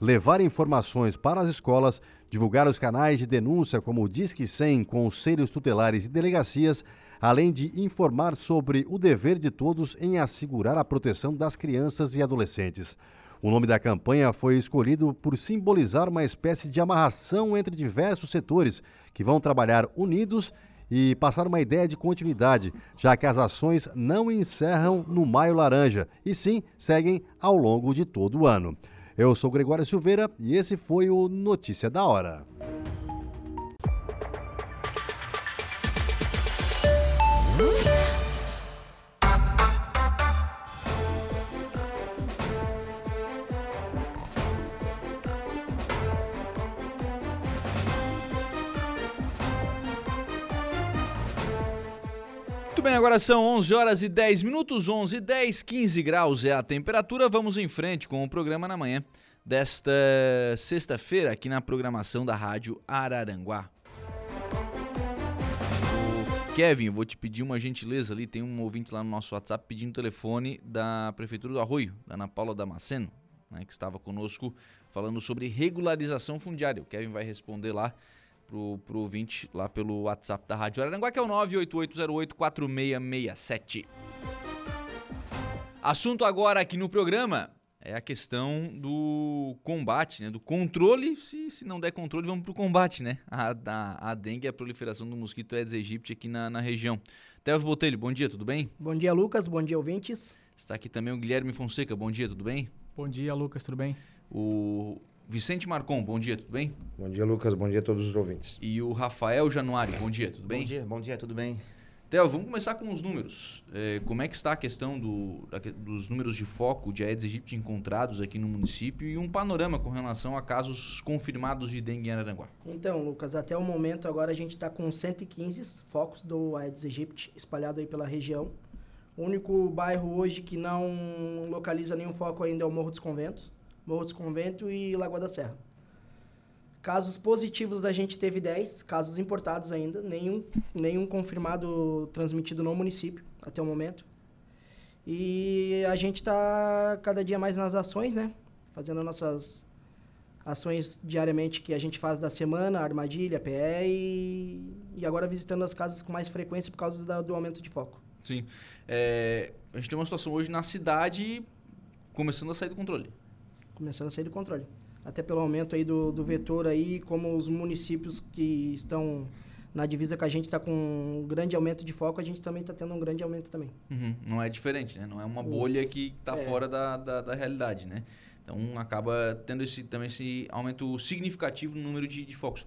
levar informações para as escolas, divulgar os canais de denúncia como o Disque 100, conselhos tutelares e delegacias, além de informar sobre o dever de todos em assegurar a proteção das crianças e adolescentes. O nome da campanha foi escolhido por simbolizar uma espécie de amarração entre diversos setores que vão trabalhar unidos e passar uma ideia de continuidade, já que as ações não encerram no Maio Laranja, e sim seguem ao longo de todo o ano. Eu sou Gregório Silveira e esse foi o Notícia da Hora. Bem, agora são 11 horas e 10 minutos, 11 e 10, 15 graus é a temperatura. Vamos em frente com o programa na manhã desta sexta-feira aqui na programação da Rádio Araranguá. O Kevin, vou te pedir uma gentileza ali, tem um ouvinte lá no nosso WhatsApp pedindo telefone da Prefeitura do Arroio, da Ana Paula Damasceno, né, que estava conosco falando sobre regularização fundiária. O Kevin vai responder lá pro, pro ouvinte lá pelo WhatsApp da Rádio Araranguá, que é o 988084667. Assunto agora aqui no programa é a questão do combate, né? Do controle, se, se não der controle, vamos para o combate, né? A, a, a dengue e a proliferação do mosquito Aedes aegypti aqui na, na região. Telvio Botelho, bom dia, tudo bem? Bom dia, Lucas. Bom dia, ouvintes. Está aqui também o Guilherme Fonseca, bom dia, tudo bem? Bom dia, Lucas, tudo bem? O Vicente Marcon, bom dia, tudo bem? Bom dia, Lucas, bom dia a todos os ouvintes. E o Rafael Januário, bom dia, tudo bem? Bom dia, bom dia, tudo bem? Theo, vamos começar com os números. É, como é que está a questão do, dos números de foco de Aedes aegypti encontrados aqui no município e um panorama com relação a casos confirmados de dengue em Araranguá? Então, Lucas, até o momento agora a gente está com 115 focos do Aedes aegypti espalhado aí pela região. O único bairro hoje que não localiza nenhum foco ainda é o Morro dos Conventos, Morro dos Conventos e Lagoa da Serra. Casos positivos a gente teve 10, casos importados ainda, nenhum, nenhum confirmado transmitido no município até o momento. E a gente está cada dia mais nas ações, né? Fazendo nossas ações diariamente que a gente faz da semana, armadilha, PE e, e agora visitando as casas com mais frequência por causa da, do aumento de foco. Sim. É, a gente tem uma situação hoje na cidade começando a sair do controle. Começando a sair do controle até pelo aumento aí do, do vetor aí, como os municípios que estão na divisa com a gente está com um grande aumento de foco, a gente também está tendo um grande aumento também. Uhum. Não é diferente, né? Não é uma bolha Isso. que está é. fora da, da, da, realidade, né? Então acaba tendo esse, também esse aumento significativo no número de, de focos.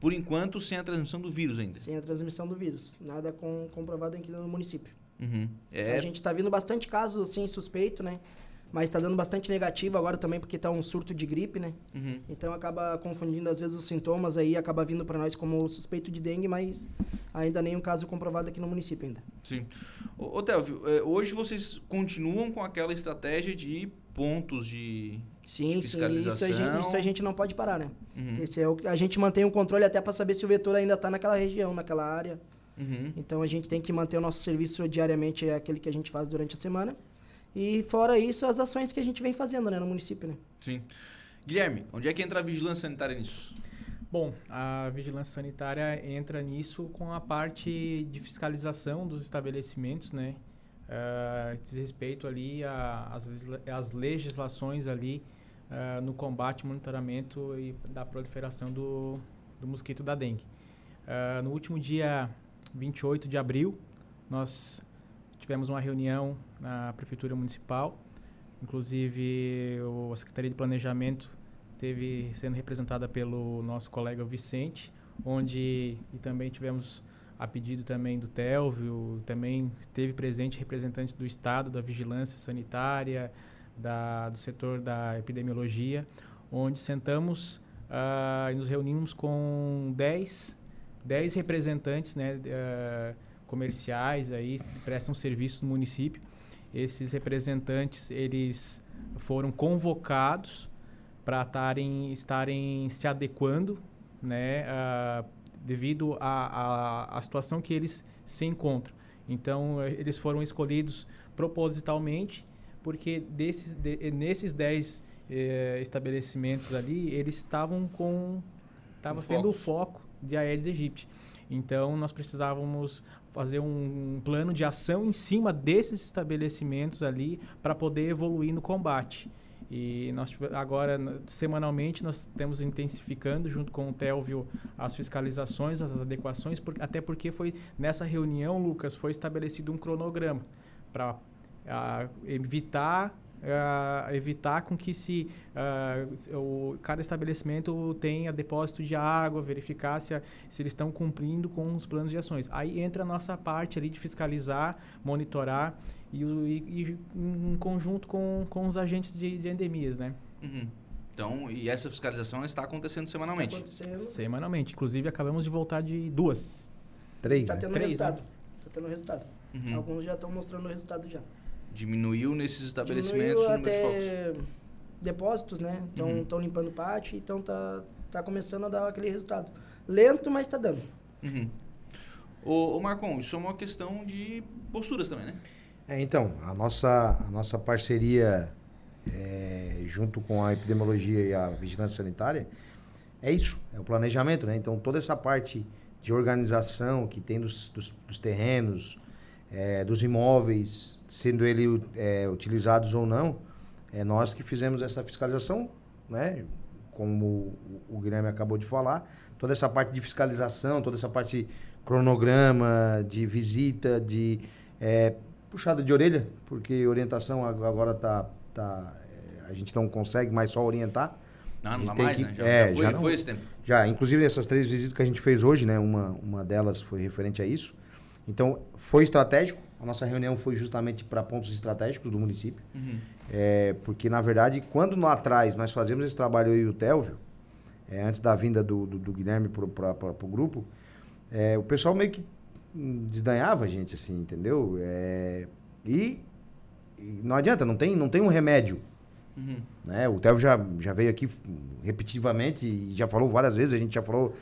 Por enquanto, sem a transmissão do vírus ainda. Sem a transmissão do vírus. Nada com, comprovado aqui no município. Uhum. É... A gente está vindo bastante casos assim, suspeito, né? Mas está dando bastante negativo agora também porque está um surto de gripe, né? Uhum. Então acaba confundindo às vezes os sintomas aí, acaba vindo para nós como suspeito de dengue, mas ainda nenhum caso comprovado aqui no município ainda. Sim. Ô, ô é, hoje vocês continuam com aquela estratégia de pontos de Sim, de sim, isso a, gente, isso a gente não pode parar, né? Uhum. Esse é o, a gente mantém o controle até para saber se o vetor ainda está naquela região, naquela área. Uhum. Então a gente tem que manter o nosso serviço diariamente, é aquele que a gente faz durante a semana. E fora isso, as ações que a gente vem fazendo né, no município. Né? Sim. Guilherme, onde é que entra a vigilância sanitária nisso? Bom, a vigilância sanitária entra nisso com a parte de fiscalização dos estabelecimentos, né? Uh, diz respeito ali às legislações ali uh, no combate, monitoramento e da proliferação do, do mosquito da dengue. Uh, no último dia 28 de abril, nós tivemos uma reunião na Prefeitura Municipal, inclusive a Secretaria de Planejamento teve sendo representada pelo nosso colega Vicente, onde e também tivemos a pedido também do Telvio, também esteve presente representantes do Estado, da Vigilância Sanitária, da, do setor da epidemiologia, onde sentamos uh, e nos reunimos com 10, 10 representantes né, uh, comerciais aí prestam serviço no município. Esses representantes eles foram convocados para estarem, estarem se adequando, né, uh, devido à situação que eles se encontram. Então eles foram escolhidos propositalmente porque desses, de, nesses 10 eh, estabelecimentos ali eles estavam com estavam tendo o foco de Aedes aegypti. Então, nós precisávamos fazer um plano de ação em cima desses estabelecimentos ali para poder evoluir no combate. E nós agora, semanalmente, nós temos intensificando, junto com o Telvio, as fiscalizações, as adequações, por, até porque foi nessa reunião, Lucas, foi estabelecido um cronograma para evitar uh, evitar com que se uh, o, cada estabelecimento tenha depósito de água, verificar se, a, se eles estão cumprindo com os planos de ações. Aí entra a nossa parte ali de fiscalizar, monitorar e, e, e em conjunto com, com os agentes de, de endemias, né? Uhum. Então, e essa fiscalização está acontecendo semanalmente? Está acontecendo. Semanalmente. Inclusive, acabamos de voltar de duas. Três, Está né? tendo Três, resultado. Está né? tendo resultado. Uhum. Alguns já estão mostrando o resultado já. Diminuiu nesses estabelecimentos Diminuiu até de depósitos, né? Estão uhum. limpando o pátio, então tá, tá começando a dar aquele resultado. Lento, mas está dando. Uhum. Ô, ô Marcon, isso é uma questão de posturas também, né? É, então, a nossa, a nossa parceria é, junto com a epidemiologia e a vigilância sanitária é isso, é o planejamento, né? Então, toda essa parte de organização que tem dos, dos, dos terrenos, é, dos imóveis, sendo eles é, utilizados ou não, é nós que fizemos essa fiscalização né? Como o, Guilherme acabou de falar, toda essa parte de fiscalização, toda essa parte cronograma, de visita, de é, puxada de orelha, porque orientação agora tá, tá é, a gente não consegue mais só orientar. Não, não dá mais, que, né? Já, é, já, foi, já não, foi esse tempo. Já, inclusive essas três visitas que a gente fez hoje, né? Uma, uma delas foi referente a isso. Então, foi estratégico. A nossa reunião foi justamente para pontos estratégicos do município. Uhum. É, porque, na verdade, quando lá atrás nós fazemos esse trabalho, eu e o Telvio, é, antes da vinda do, do, do Guilherme para o grupo, é, o pessoal meio que desdanhava a gente, assim, entendeu? É, e, e, não adianta, não tem, não tem um remédio. Uhum. Né? O Telvio já, já veio aqui repetitivamente e já falou várias vezes, a gente já falou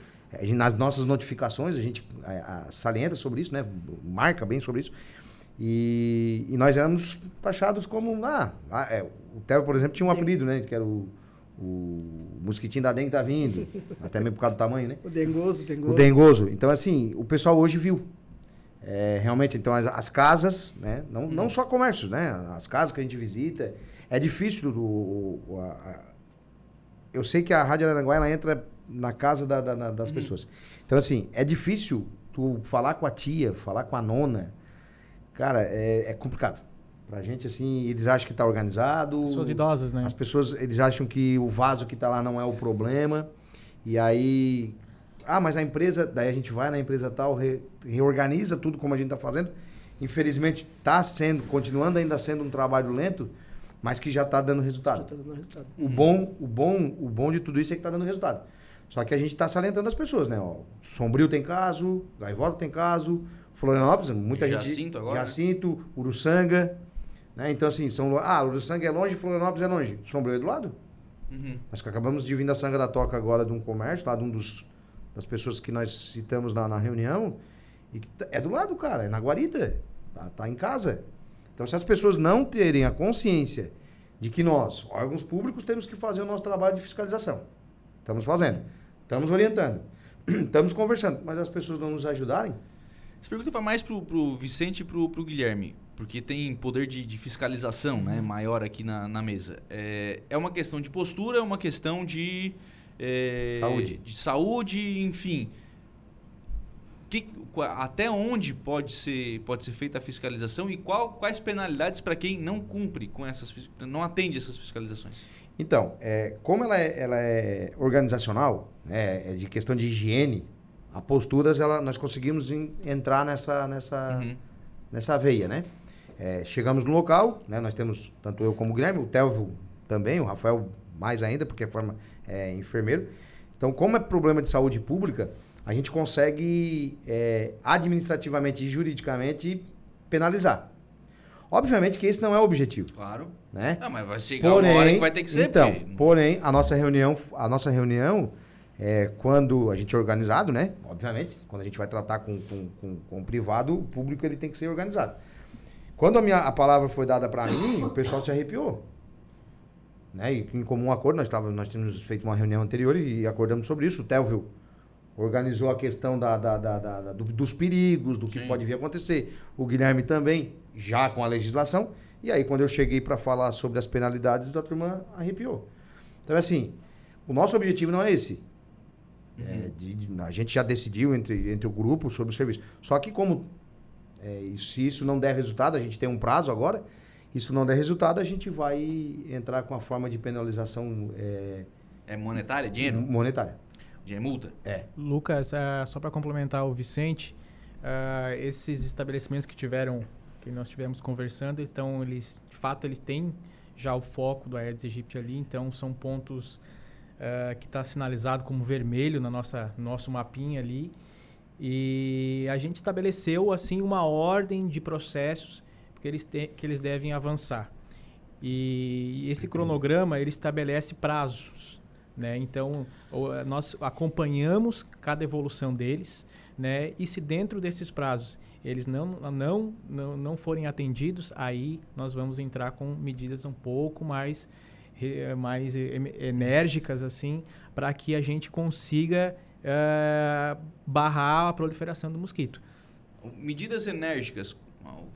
nas nossas notificações, a gente a, salienta sobre isso, né? marca bem sobre isso. E, e nós éramos taxados como. Ah, é, o Theo, por exemplo, tinha um apelido, né? Que era o, o mosquitinho da dengue tá vindo. até mesmo por causa do tamanho, né? O dengoso, dengoso. O dengoso. Então, assim, o pessoal hoje viu. É, realmente, então, as, as, casas, né? Não, hum. não só comércios, né? As casas que a gente visita. É difícil. O, o a, eu sei que a Rádio Aranguá, ela entra na casa da, da, das hum. pessoas. Então, assim, é difícil tu falar com a tia, falar com a nona, Cara, é, é complicado. Pra gente, assim, eles acham que tá organizado. Pessoas idosas, né? As pessoas, eles acham que o vaso que tá lá não é o problema. E aí. Ah, mas a empresa. Daí a gente vai na empresa tal, re, reorganiza tudo como a gente tá fazendo. Infelizmente, tá sendo, continuando ainda sendo um trabalho lento, mas que já tá dando resultado. Já tá dando resultado. O bom, o bom, o bom de tudo isso é que tá dando resultado. Só que a gente está salientando as pessoas, né? Ó, Sombrio tem caso, Gaivota tem caso, Florianópolis, muita Jacinto gente. Jacinto agora? Jacinto, Uruçanga. Né? Então, assim, são. Ah, Uruçanga é longe, Florianópolis é longe. Sombrio é do lado. Uhum. Nós acabamos de vir da Sanga da Toca agora de um comércio, lá de um dos, das pessoas que nós citamos na, na reunião. E é do lado, cara, é na guarita. Tá, tá em casa. Então, se as pessoas não terem a consciência de que nós, órgãos públicos, temos que fazer o nosso trabalho de fiscalização. Estamos fazendo. Estamos orientando. Estamos conversando. Mas as pessoas não nos ajudarem, essa pergunta vai mais pro, pro Vicente e pro, pro Guilherme, porque tem poder de, de fiscalização né, maior aqui na, na mesa. É, é uma questão de postura, é uma questão de... É, saúde. De saúde, enfim. Que, até onde pode ser, pode ser feita a fiscalização e qual, quais penalidades para quem não cumpre com essas... não atende essas fiscalizações? Então, é, como ela é, ela é organizacional, né, é de questão de higiene, a posturas ela, nós conseguimos in, entrar nessa nessa uhum. nessa veia, né? É, chegamos no local, né? Nós temos tanto eu como o Guilherme, o Telvio também, o Rafael mais ainda porque é forma é, enfermeiro. Então, como é problema de saúde pública, a gente consegue é, administrativamente e juridicamente penalizar. Obviamente que esse não é o objetivo. Claro. Né? Não, mas vai chegar porém, uma hora que vai ter que ser. Então, porque... porém, a nossa reunião, a nossa reunião é, quando a gente é organizado, né? Obviamente, quando a gente vai tratar com, com, com, com o privado, o público ele tem que ser organizado. Quando a, minha, a palavra foi dada para mim, o pessoal se arrepiou. Né? E em comum acordo, nós, tava, nós tínhamos feito uma reunião anterior e, acordamos sobre isso. O Telvio organizou a questão da, da, da, da do, dos perigos, do que Sim. pode vir a acontecer. O Guilherme também, já com a legislação. E aí, quando eu cheguei para falar sobre as penalidades, a turma arrepiou. Então, assim, o nosso objetivo não é esse. Uhum. É, de, de, a gente já decidiu entre, entre o grupo sobre o serviço. Só que como é, se isso não der resultado, a gente tem um prazo agora, isso não der resultado, a gente vai entrar com a forma de penalização. É, é monetária, dinheiro? Monetária. É multa? É. Lucas, uh, só para complementar o Vicente, uh, esses estabelecimentos que tiveram, que nós tivemos conversando, então eles, de fato, eles têm já o foco do Aedes aegypti ali, então são pontos uh, que está sinalizado como vermelho na nossa nosso mapinha ali. E a gente estabeleceu assim uma ordem de processos que eles, te, que eles devem avançar. E esse cronograma ele estabelece prazos. Né? Então, nós acompanhamos cada evolução deles, né? E se dentro desses prazos eles não, não, não, não forem atendidos, aí nós vamos entrar com medidas um pouco mais mais enérgicas assim para que a gente consiga uh, barrar a proliferação do mosquito. Medidas enérgicas,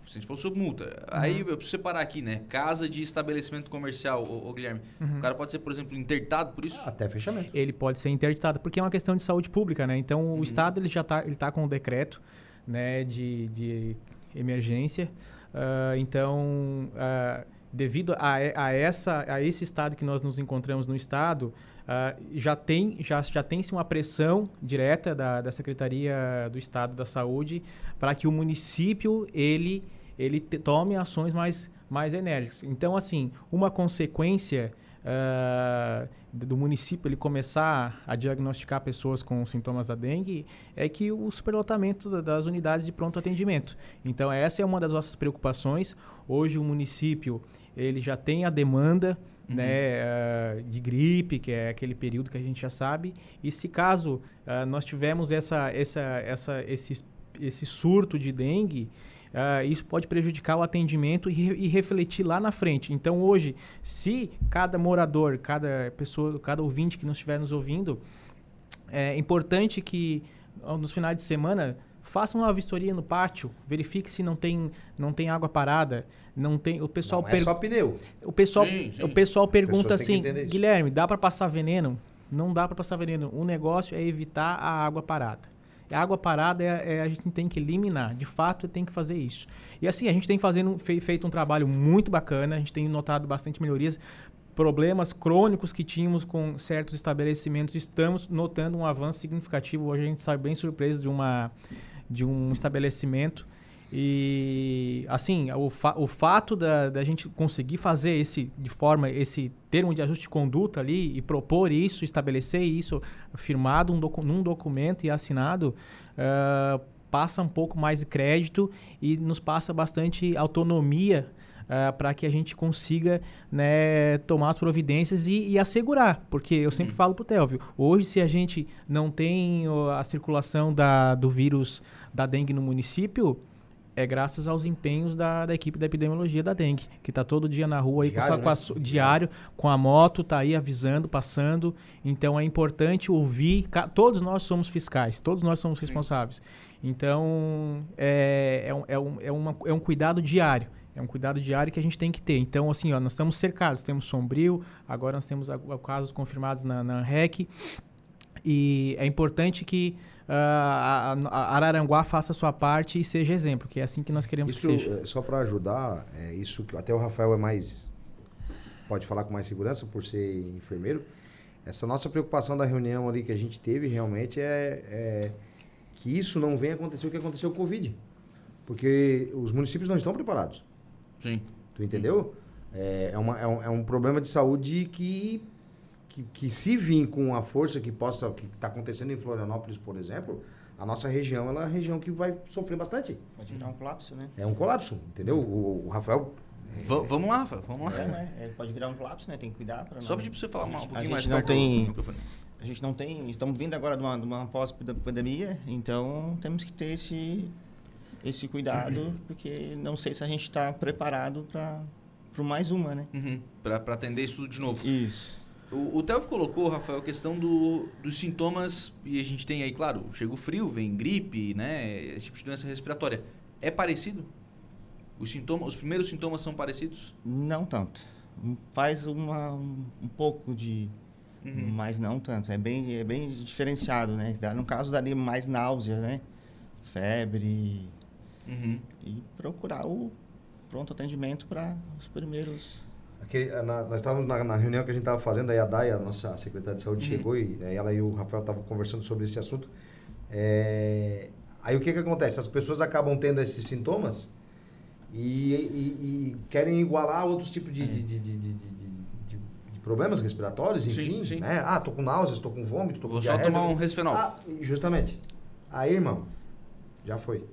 Você falou sobre multa. Uhum. Aí eu preciso separar aqui, né? Casa de estabelecimento comercial, ô, ô Guilherme. Uhum. O cara pode ser, por exemplo, interditado por isso? Até fechamento. Ele pode ser interditado, porque é uma questão de saúde pública, né? Então, uhum. o Estado ele já está ele tá com um decreto né, de, de emergência. Uh, então, uh, devido a, a, essa, a esse estado que nós nos encontramos no Estado, Uh, já tem já, já tem-se uma pressão direta da, da Secretaria do Estado da Saúde para que o município ele ele te, tome ações mais mais enérgicas. Então assim uma consequência uh, do município ele começar a diagnosticar pessoas com sintomas da dengue é que o superlotamento das unidades de pronto atendimento. Então essa é uma das nossas preocupações. Hoje o município ele já tem a demanda uhum. né, uh, de gripe, que é aquele período que a gente já sabe. E se caso uh, nós tivermos essa, essa, essa, esse, esse surto de dengue, Uh, isso pode prejudicar o atendimento e, e, refletir lá na frente. Então, hoje, se cada morador, cada pessoa, cada ouvinte que nos estiver nos ouvindo, é importante que nos finais de semana faça uma vistoria no pátio, verifique se não tem, não tem água parada, não tem, o pessoal não é só pneu. O pessoal, sim, sim. o pessoal pergunta assim, Guilherme, dá para passar veneno? Não dá para passar veneno. O negócio é evitar a água parada. A água parada é, é, a gente tem que eliminar. De fato, tem que fazer isso. E assim, a gente tem fazendo, feito um trabalho muito bacana, a gente tem notado bastante melhorias problemas crônicos que tínhamos com certos estabelecimentos, estamos notando um avanço significativo. Hoje a gente sai bem surpreso de uma de um estabelecimento. E, assim, o, fa o fato da, da gente conseguir fazer esse, de forma, esse termo de ajuste de conduta ali e propor isso, estabelecer isso firmado um docu num documento e assinado, uh, passa um pouco mais de crédito e nos passa bastante autonomia uh, para que a gente consiga né, tomar as providências e, e assegurar. Porque eu sempre uhum. falo para o Telvio, hoje se a gente não tem a circulação da, do vírus da dengue no município, é graças aos empenhos da, da equipe da epidemiologia da dengue, que está todo dia na rua aí diário, com, a, a, diário, com a moto, está aí avisando, passando. Então é importante ouvir. Todos nós somos fiscais, todos nós somos responsáveis. Então é, é, um, é, um, é, uma, é um cuidado diário. É um cuidado diário que a gente tem que ter. Então, assim, ó, nós estamos cercados. Temos Sombrio, agora nós temos casos confirmados na, na REC. E é importante que uh, a, a, Araranguá faça a sua parte e seja exemplo, que é assim que nós queremos isso, que seja. É, só para ajudar, é isso que até o Rafael é mais pode falar com mais segurança por ser enfermeiro. Essa nossa preocupação da reunião ali que a gente teve realmente é, é que isso não venha acontecer o que aconteceu com o Covid. Porque os municípios não estão preparados. Sim. Tu entendeu? É, é, uma, é, um, é um problema de saúde que, que, que se vir com a força que possa que está acontecendo em Florianópolis, por exemplo, a nossa região ela é a região que vai sofrer bastante. Pode virar um colapso, né? É um colapso, entendeu? O, o Rafael. É, vamos lá, vamos lá. É, né? é, pode virar um colapso, né? Tem que cuidar para Só pedir para você falar um pouquinho mais não tem, A gente não tem. Estamos vindo agora de uma, de uma pós-pandemia, então temos que ter esse esse cuidado, porque não sei se a gente está preparado para mais uma, né? Uhum. Para atender isso tudo de novo. Isso. O, o Telvo colocou, Rafael, a questão do, dos sintomas, e a gente tem aí, claro, chega o frio, vem gripe, né? Esse tipo de doença respiratória. É parecido? Os, sintomas, os primeiros sintomas são parecidos? Não tanto. Faz uma, um, um pouco de. Uhum. Mas não tanto. É bem, é bem diferenciado, né? No caso, daria mais náusea, né? Febre, Uhum. E procurar o pronto atendimento para os primeiros. Aqui, na, nós estávamos na, na, reunião que a gente estava fazendo, aí a Daya, nossa secretária de saúde, uhum. chegou e ela e o Rafael estavam conversando sobre esse assunto. É, aí o que, que acontece? As pessoas acabam tendo esses sintomas e, e, e querem igualar outros tipos de, de, de, de, de problemas respiratórios, enfim, sim, sim. Né? Ah, tô com náuseas, tô com vômito, tô com Vou só tomar um resfenol. Ah, justamente. Aí, irmão, já foi.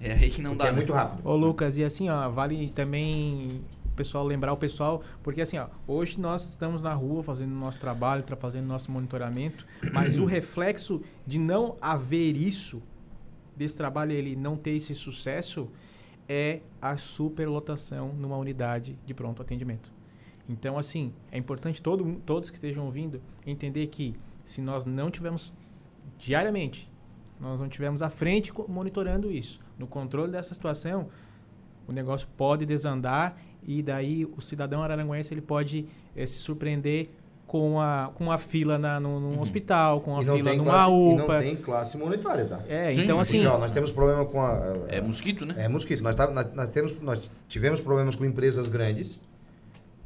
É aí que não porque dá. É muito né? rápido. Ô, Lucas, e assim, ó, vale também o pessoal lembrar o pessoal, porque assim, ó, hoje nós estamos na rua fazendo nosso trabalho, fazendo nosso monitoramento, mas o reflexo de não haver isso, desse trabalho ele não ter esse sucesso, é a superlotação numa unidade de pronto atendimento. Então, assim, é importante todo, todos que estejam ouvindo entender que se nós não tivermos diariamente nós não tivemos à frente monitorando isso, no controle dessa situação, o negócio pode desandar e daí o cidadão araranguense ele pode eh, se surpreender com a, com a fila na, no, num hospital, com a E não fila tem numa classe, e não UPA. tem classe imunitária, tá? É, Sim, então assim, Porque, ó, nós temos problema com a... É mosquito, né? É mosquito. Nós, tá- nós, nós temos, nós tivemos problemas com empresas grandes,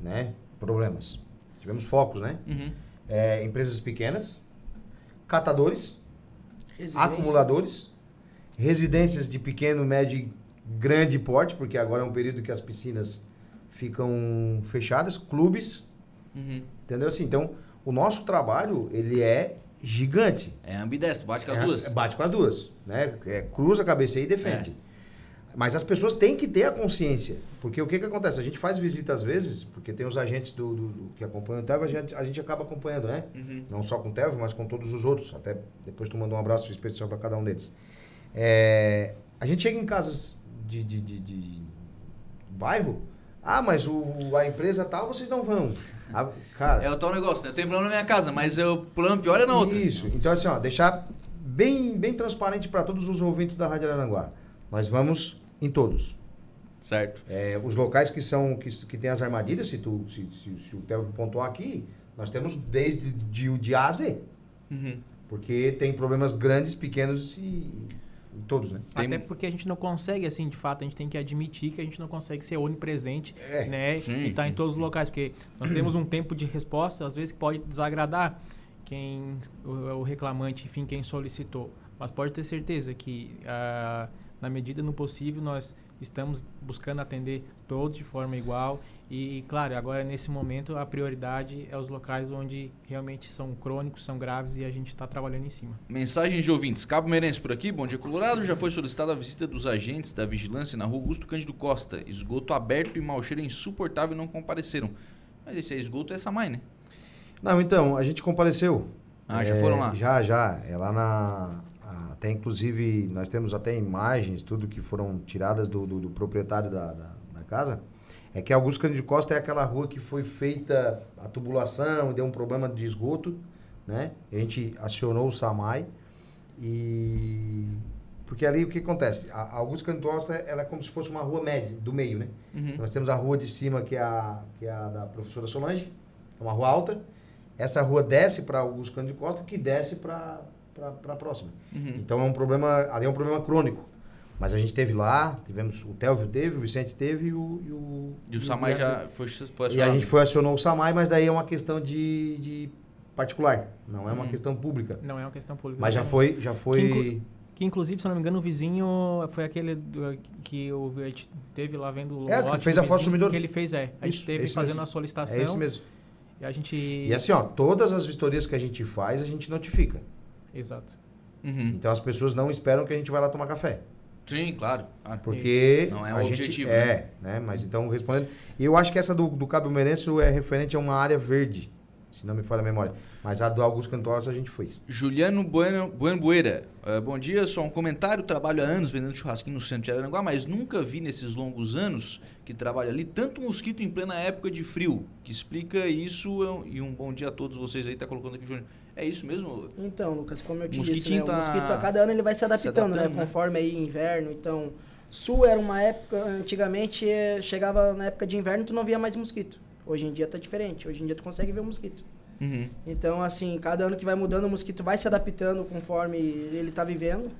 né? Problemas. Tivemos focos, né? Uhum. É, empresas pequenas, catadores, Residência. acumuladores, residências de pequeno, médio e grande porte, porque agora é um período que as piscinas ficam fechadas, clubes, Uhum. entendeu assim? Então, o nosso trabalho, ele é gigante. É ambidestro, bate com as É, duas. Bate com as duas, né? É, cruza a cabeça aí e defende. Mas as pessoas têm que ter a consciência. Porque o que, que acontece? A gente faz visita às vezes, porque tem os agentes do, do- do- que acompanham o TEV, a gente, a gente acaba acompanhando, né? Uhum. Não só com o TEV, mas com todos os outros. Até depois tu manda um abraço especial para cada um deles. É, a gente chega em casas de, de, de- de bairro. Ah, mas o, a empresa tal, vocês não vão. Cara, É o tal negócio, né? Eu tenho problema na minha casa, mas o problema pior é na outra. isso. Então, assim, ó, deixar bem, bem transparente para todos os ouvintes da Rádio Aranguá. Nós vamos em todos. Certo. É, os locais que são que, que tem as armadilhas, se, tu, se, se, se o Theo pontuar aqui, nós temos desde de, de A a Z. Uhum. Porque tem problemas grandes, pequenos e, e todos, né? Tem- Até porque a gente não consegue, assim, de fato, a gente tem que admitir que a gente não consegue ser onipresente, É, né? sim, e estar sim. em todos os locais, porque nós temos um tempo de resposta, às vezes que pode desagradar quem o, o reclamante, enfim, quem solicitou. Mas pode ter certeza que, ah, na medida do possível, nós estamos buscando atender todos de forma igual. E, claro, agora nesse momento a prioridade é os locais onde realmente são crônicos, são graves e a gente está trabalhando em cima. Mensagens de ouvintes. Cabo Meirense por aqui, bom dia Colorado. Já foi solicitada a visita dos agentes da vigilância na rua Augusto Cândido Costa. Esgoto aberto e mau cheiro insuportável e não compareceram. Mas esse é esgoto é essa mãe, né? Não, então, a gente compareceu. Ah, já É, foram lá? Já, já. É lá na. Até inclusive, nós temos até imagens, tudo que foram tiradas do, do, do proprietário da, da, da casa. É que Augusto Cândido Costa é aquela rua que foi feita a tubulação e deu um problema de esgoto, né? A gente acionou o SAMAI e... Porque ali o que acontece? A a Augusto Cândido Costa ela é como se fosse uma rua média, do meio, né? Uhum. Nós temos a rua de cima, que é a, que é a da professora Solange, é uma rua alta. Essa rua desce para Augusto Cândido Costa, que desce para a próxima. Uhum. Então é um problema, ali é um problema crônico. Mas a gente teve lá, tivemos, o Telvio teve, o Vicente teve e o... E o, E o Samai e já foi, foi E a acionado. gente foi acionou o Samai, mas daí é uma questão de, de particular, não é uma Hum. questão pública. Não é uma questão pública. Mas já foi, já foi... inclu- Que inclusive, se eu não me engano, o vizinho foi aquele do- que o, a gente teve lá vendo o É, que lote fez a foto vizinho, sumidor. Que ele fez, é. A gente Isso, teve fazendo mesmo. a solicitação. É esse mesmo. E a gente. E assim, ó, todas as vistorias que a gente faz, a gente notifica. Exato. Uhum. Então as pessoas não esperam que a gente vá lá tomar café. Sim, claro. claro. Porque Não é o a gente objetivo, é, né? Mas então respondendo, e eu acho que essa do, do Cabo Meirense é referente a uma área verde, se não me falha a memória. Mas a do Augusto Cantoros a gente fez. Juliano Bueno, bueno Bueira. Ah, bom dia, só um comentário. Trabalho há anos vendendo churrasquinho no centro de Araranguá, mas nunca vi nesses longos anos que trabalho ali tanto mosquito em plena época de frio. Que explica isso. E um bom dia a todos vocês aí, tá colocando aqui, Júnior. É isso mesmo? Então, Lucas, como eu te disse, né, tá o mosquito a cada ano ele vai se adaptando, adaptando, né? né? Conforme aí inverno. Então, sul era uma época, antigamente eh, chegava na época de inverno tu não via mais mosquito. Hoje em dia tá diferente. Hoje em dia tu consegue ver o mosquito. Uhum. Então, assim, cada ano que vai mudando, o mosquito vai se adaptando conforme ele tá vivendo.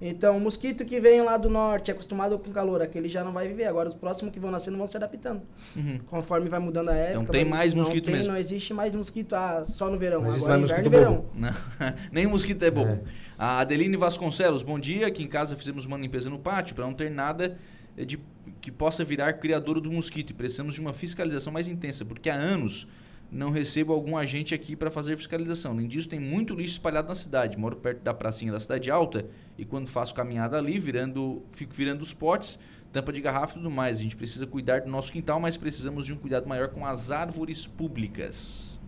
Então, o mosquito que vem lá do norte, acostumado com calor, aquele já não vai viver. Agora, os próximos que vão nascendo vão se adaptando. Uhum. Conforme vai mudando a época. Então tem vai- mais não mosquito tem, mesmo. Não existe mais mosquito ah, só no verão. Não Agora mais inverno e verão. Não, nem mosquito é bom. É. A Adeline Vasconcelos, bom dia. Aqui em casa fizemos uma limpeza no pátio para não ter nada de que possa virar criadouro do mosquito e precisamos de uma fiscalização mais intensa, porque há anos não recebo algum agente aqui para fazer fiscalização. Além disso, tem muito lixo espalhado na cidade. Moro perto da pracinha da Cidade Alta e quando faço caminhada ali, virando, fico virando os potes, tampa de garrafa e tudo mais. A gente precisa cuidar do nosso quintal, mas precisamos de um cuidado maior com as árvores públicas.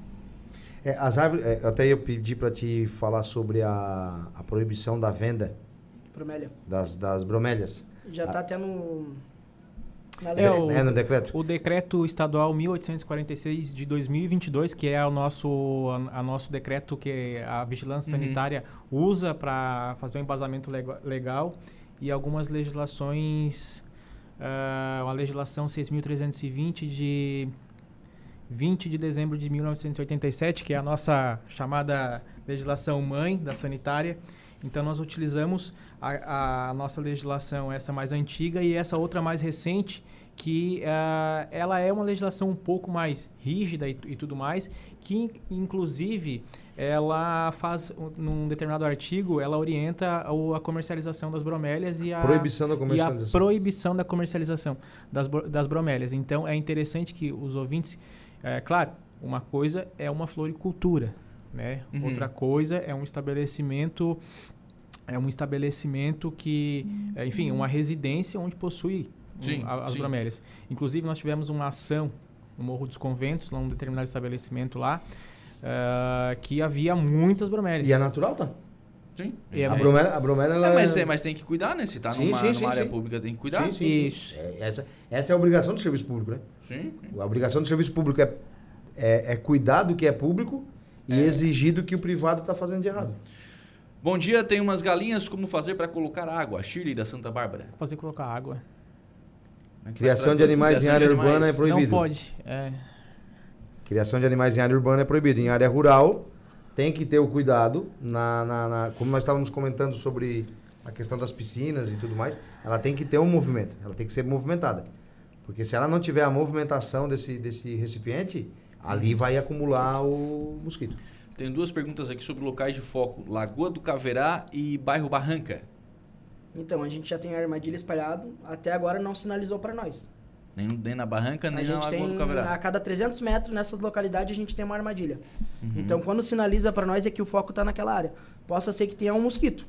É, as árvores, é, até eu pedi para te falar sobre a, a proibição da venda Bromélia. das, das bromélias. Já tá até no. Na lei. É, o- É, no decreto? O decreto estadual 1846 de 2022, que é o nosso, a, a nosso decreto que a vigilância Uhum. sanitária usa para fazer um embasamento lega- legal e algumas legislações uh, a legislação 6.320 de 20 de dezembro de 1987, que é a nossa chamada legislação mãe da sanitária. Então, nós utilizamos a, a nossa legislação, essa mais antiga, e essa outra mais recente, que uh, ela é uma legislação um pouco mais rígida e, e tudo mais, que inclusive ela faz, num determinado artigo, ela orienta a, a comercialização das bromélias e a proibição da comercialização, proibição da comercialização das, das bromélias. Então, é interessante que os ouvintes, é, claro, uma coisa é uma floricultura, né? Uhum. Outra coisa é um estabelecimento é um estabelecimento que, é, enfim, uma residência onde possui sim, um, as sim. bromélias. Inclusive, nós tivemos uma ação no Morro dos Conventos, num determinado estabelecimento lá, uh, que havia muitas bromélias. E é natural, tá? Sim. E a, bromélia, a bromélia ela... é, mas, tem, mas tem que cuidar, né? Se tá sim, numa, sim, numa área pública, tem que cuidar. Sim, Isso. É, essa, essa é a obrigação do serviço público, né? Sim. A obrigação do serviço público é, é, é cuidar do que é público e é. exigir do que o privado está fazendo de errado. Bom dia, tem umas galinhas, como fazer para colocar água? Shirley da Santa Bárbara. Fazer colocar água. Criação de animais em área urbana é proibido. Não pode. É. Criação de animais em área urbana é proibido. Em área rural, tem que ter o cuidado. Na, na, na, como nós estávamos comentando sobre a questão das piscinas e tudo mais, ela tem que ter um movimento. Ela tem que ser movimentada. Porque se ela não tiver a movimentação desse, desse recipiente, ali vai acumular o mosquito. Tem duas perguntas aqui sobre locais de foco: Lagoa do Caverá e bairro Barranca. Então, a gente já tem a armadilha espalhado, até agora não sinalizou para nós. Nem, nem, na Barranca, nem na Lagoa tem, do Caverá. A cada 300 metros nessas localidades a gente tem uma armadilha. Uhum. Então, quando sinaliza para nós é que o foco está naquela área. Possa ser que tenha um mosquito,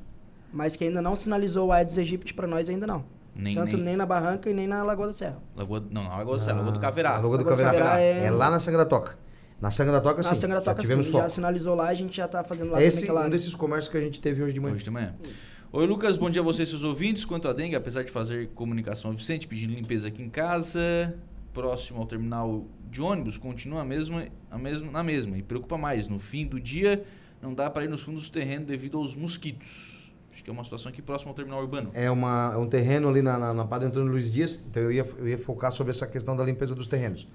mas que ainda não sinalizou o Aedes aegypti para nós ainda não. Nem, Tanto nem... nem... na Barranca e nem na Lagoa da Serra. Lagoa, não, na Lagoa da Serra, Lagoa do Caverá. Lagoa do Caverá, Caverá é... é... lá na Sangra Toca. Na Sangra da Toca, sim. Na Sangra da Toca, já sim. Já sinalizou lá, a gente já está fazendo lá. Esse é um desses comércios que a gente teve hoje de manhã. Hoje de manhã. Isso. Oi, Lucas, bom dia a vocês, seus ouvintes. Quanto à dengue, apesar de fazer comunicação Vicente, pedindo limpeza aqui em casa, próximo ao terminal de ônibus, continua a mesma, a mesma, na mesma e preocupa mais. No fim do dia, não dá para ir nos fundos do terreno devido aos mosquitos. Acho que é uma situação aqui próximo ao terminal urbano. É, uma, é um terreno ali na, na, na Padre Antônio Luiz Dias, então eu ia, eu ia focar sobre essa questão da limpeza dos terrenos.